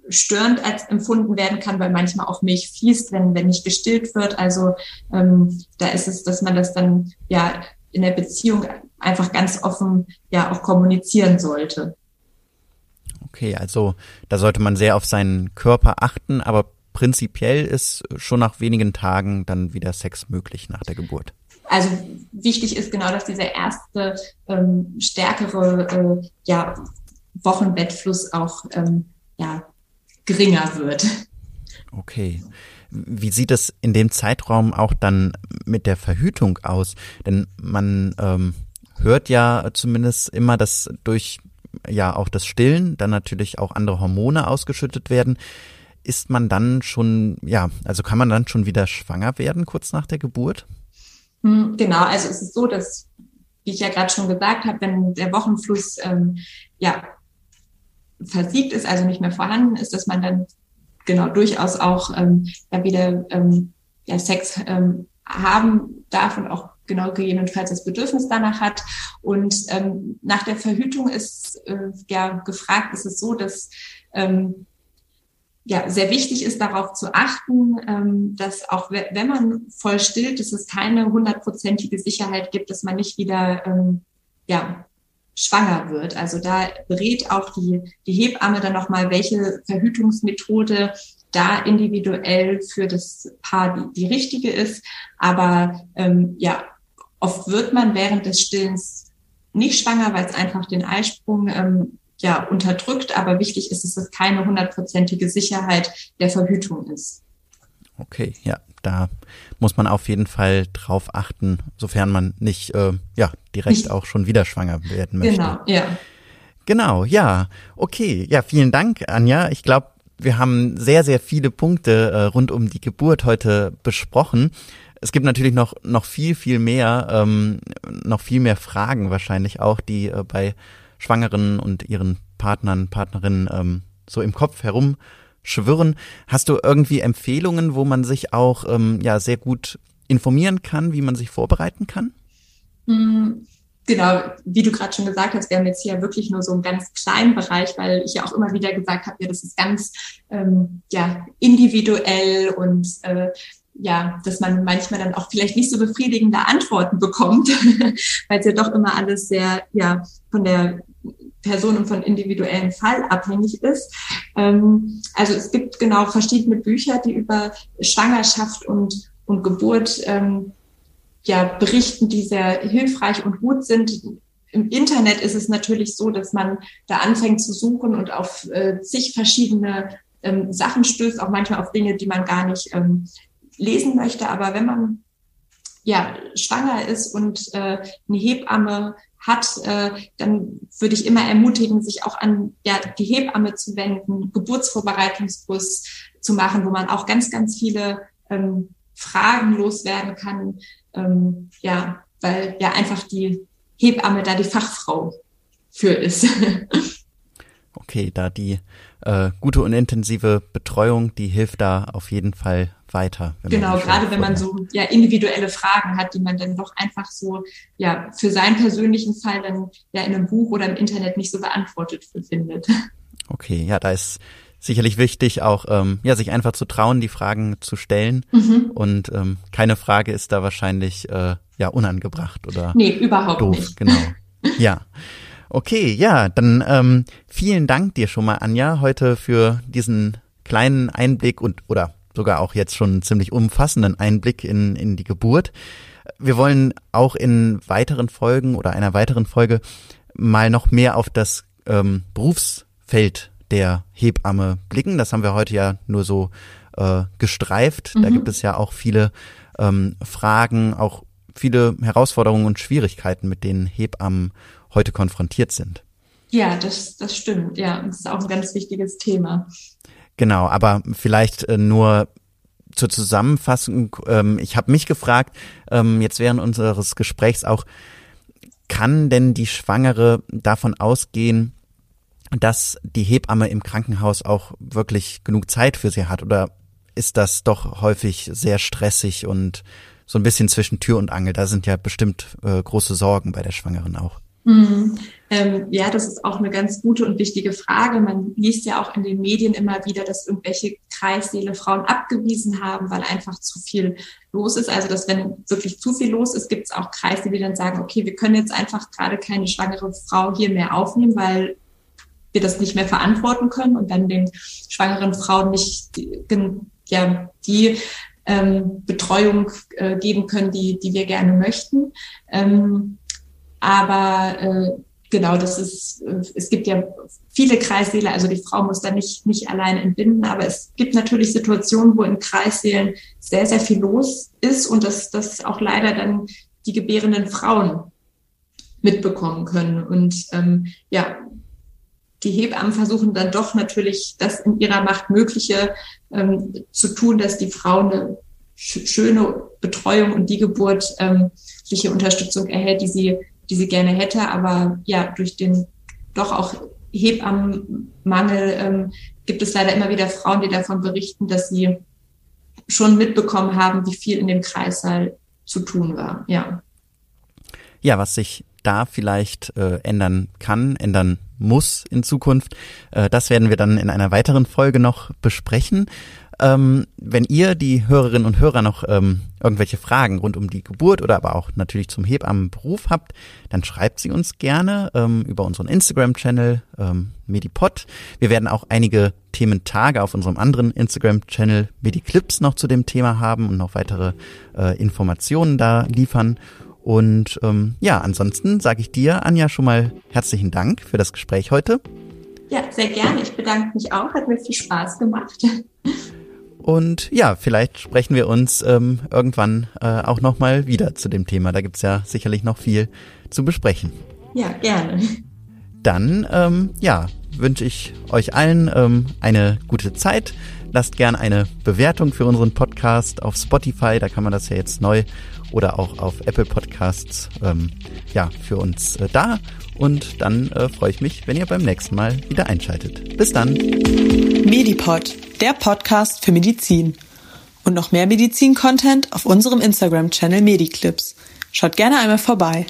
störend als empfunden werden kann, weil manchmal auch Milch fließt, wenn, wenn nicht gestillt wird. Also ähm, da ist es, dass man das dann ja in der Beziehung einfach ganz offen ja auch kommunizieren sollte. Okay, also da sollte man sehr auf seinen Körper achten, aber prinzipiell ist schon nach wenigen Tagen dann wieder Sex möglich nach der Geburt. Also wichtig ist genau, dass dieser erste ähm, stärkere äh, ja, Wochenbettfluss auch ähm, ja, geringer wird. Okay. Wie sieht es in dem Zeitraum auch dann mit der Verhütung aus? Denn man ähm, hört ja zumindest immer, dass durch ja auch das Stillen, dann natürlich auch andere Hormone ausgeschüttet werden. Ist man dann schon, ja, also kann man dann schon wieder schwanger werden kurz nach der Geburt? Hm, genau, also es ist so, dass, wie ich ja gerade schon gesagt habe, wenn der Wochenfluss ähm, ja versiegt ist, also nicht mehr vorhanden ist, dass man dann genau durchaus auch ähm, ja wieder ähm, ja, Sex ähm, haben darf und auch genau gegebenenfalls das Bedürfnis danach hat. Und ähm, nach der Verhütung ist äh, ja gefragt, ist es so, dass ähm, ja, sehr wichtig ist, darauf zu achten, ähm, dass auch wenn man voll stillt, dass es keine hundertprozentige Sicherheit gibt, dass man nicht wieder ähm, ja, schwanger wird. Also da berät auch die, die Hebamme dann nochmal, welche Verhütungsmethode da individuell für das Paar die, die richtige ist. Aber ähm, ja, Oft wird man während des Stillens nicht schwanger, weil es einfach den Eisprung ähm, ja unterdrückt. Aber wichtig ist, dass es keine hundertprozentige Sicherheit der Verhütung ist. Okay, ja, da muss man auf jeden Fall drauf achten, sofern man nicht äh, ja direkt nicht. auch schon wieder schwanger werden möchte. Genau, ja. Genau, ja. Okay, ja, vielen Dank, Anja. Ich glaube, wir haben sehr, sehr viele Punkte äh, rund um die Geburt heute besprochen. Es gibt natürlich noch, noch viel, viel mehr, ähm, noch viel mehr Fragen wahrscheinlich auch, die äh, bei Schwangeren und ihren Partnern, Partnerinnen ähm, so im Kopf herumschwirren. Hast du irgendwie Empfehlungen, wo man sich auch ähm, ja sehr gut informieren kann, wie man sich vorbereiten kann? Hm, genau, wie du gerade schon gesagt hast, wir haben jetzt hier wirklich nur so einen ganz kleinen Bereich, weil ich ja auch immer wieder gesagt habe, ja, das ist ganz ähm, ja individuell und äh, ja, dass man manchmal dann auch vielleicht nicht so befriedigende Antworten bekommt, [laughs] weil es ja doch immer alles sehr, ja, von der Person und von individuellen Fall abhängig ist. Ähm, also es gibt genau verschiedene Bücher, die über Schwangerschaft und, und Geburt ähm, ja, berichten, die sehr hilfreich und gut sind. Im Internet ist es natürlich so, dass man da anfängt zu suchen und auf äh, zig verschiedene ähm, Sachen stößt, auch manchmal auf Dinge, die man gar nicht ähm, lesen möchte. Aber wenn man ja schwanger ist und äh, eine Hebamme hat, äh, dann würde ich immer ermutigen, sich auch an ja, die Hebamme zu wenden, Geburtsvorbereitungskurs zu machen, wo man auch ganz, ganz viele ähm, Fragen loswerden kann. Ähm, ja, weil ja einfach die Hebamme da die Fachfrau für ist. [laughs] okay, da die äh, gute und intensive Betreuung, die hilft da auf jeden Fall weiter. Genau, gerade wenn man so ja individuelle Fragen hat, die man dann doch einfach so ja für seinen persönlichen Fall dann ja in einem Buch oder im Internet nicht so beantwortet findet. [laughs] Okay, ja, da ist sicherlich wichtig, auch ähm, ja sich einfach zu trauen, die Fragen zu stellen. Mhm. Und ähm, keine Frage ist da wahrscheinlich äh, ja unangebracht oder nee überhaupt doof. Nicht. Genau. [laughs] Ja. Okay, ja, dann ähm, vielen Dank dir schon mal, Anja, heute für diesen kleinen Einblick und oder sogar auch jetzt schon ziemlich umfassenden Einblick in, in die Geburt. Wir wollen auch in weiteren Folgen oder einer weiteren Folge mal noch mehr auf das ähm, Berufsfeld der Hebamme blicken. Das haben wir heute ja nur so äh, gestreift. Mhm. Da gibt es ja auch viele ähm, Fragen, auch viele Herausforderungen und Schwierigkeiten, mit denen Hebammen heute konfrontiert sind. Ja, das, das stimmt. Ja, das ist auch ein ganz wichtiges Thema. Genau, aber vielleicht äh, nur zur Zusammenfassung. Ähm, ich habe mich gefragt, ähm, jetzt während unseres Gesprächs auch, kann denn die Schwangere davon ausgehen, dass die Hebamme im Krankenhaus auch wirklich genug Zeit für sie hat? Oder ist das doch häufig sehr stressig und so ein bisschen zwischen Tür und Angel? Da sind ja bestimmt äh, große Sorgen bei der Schwangeren auch. Mhm. Ähm, ja, das ist auch eine ganz gute und wichtige Frage. Man liest ja auch in den Medien immer wieder, dass irgendwelche Kreissäle Frauen abgewiesen haben, weil einfach zu viel los ist. Also, dass wenn wirklich zu viel los ist, gibt es auch Kreise, die dann sagen, okay, wir können jetzt einfach gerade keine schwangere Frau hier mehr aufnehmen, weil wir das nicht mehr verantworten können und dann den schwangeren Frauen nicht die, ja, die ähm, Betreuung äh, geben können, die, die wir gerne möchten. Ähm, aber äh, genau, das ist, äh, es gibt ja viele Kreissäle, also die Frau muss da nicht, nicht alleine entbinden, aber es gibt natürlich Situationen, wo in Kreissälen sehr, sehr viel los ist und dass das auch leider dann die gebärenden Frauen mitbekommen können. Und ähm, ja, die Hebammen versuchen dann doch natürlich das in ihrer Macht Mögliche ähm, zu tun, dass die Frau eine schöne Betreuung und die Geburt ähm, Unterstützung erhält, die sie die sie gerne hätte. Aber ja, durch den doch auch Hebammenmangel ähm, gibt es leider immer wieder Frauen, die davon berichten, dass sie schon mitbekommen haben, wie viel in dem Kreissaal zu tun war. Ja. Ja, was sich da vielleicht äh, ändern kann, ändern muss in Zukunft, äh, das werden wir dann in einer weiteren Folge noch besprechen. Ähm, wenn ihr, die Hörerinnen und Hörer, noch ähm, irgendwelche Fragen rund um die Geburt oder aber auch natürlich zum Hebammenberuf habt, dann schreibt sie uns gerne ähm, über unseren Instagram-Channel ähm, Medipod. Wir werden auch einige Thementage auf unserem anderen Instagram-Channel Mediclips noch zu dem Thema haben und noch weitere äh, Informationen da liefern. Und ähm, ja, ansonsten sage ich dir, Anja, schon mal herzlichen Dank für das Gespräch heute. Ja, sehr gerne. Ich bedanke mich auch. Hat mir viel Spaß gemacht. Und ja, vielleicht sprechen wir uns ähm, irgendwann äh, auch nochmal wieder zu dem Thema. Da gibt's ja sicherlich noch viel zu besprechen. Ja, gerne. Dann, ähm, ja, wünsche ich euch allen ähm, eine gute Zeit. Lasst gern eine Bewertung für unseren Podcast auf Spotify, da kann man das ja jetzt neu, oder auch auf Apple Podcasts, ähm, ja, für uns äh, da. Und dann äh, freue ich mich, wenn ihr beim nächsten Mal wieder einschaltet. Bis dann. Medipod der Podcast für Medizin. Und noch mehr Medizin-Content auf unserem Instagram-Channel Mediclips. Schaut gerne einmal vorbei.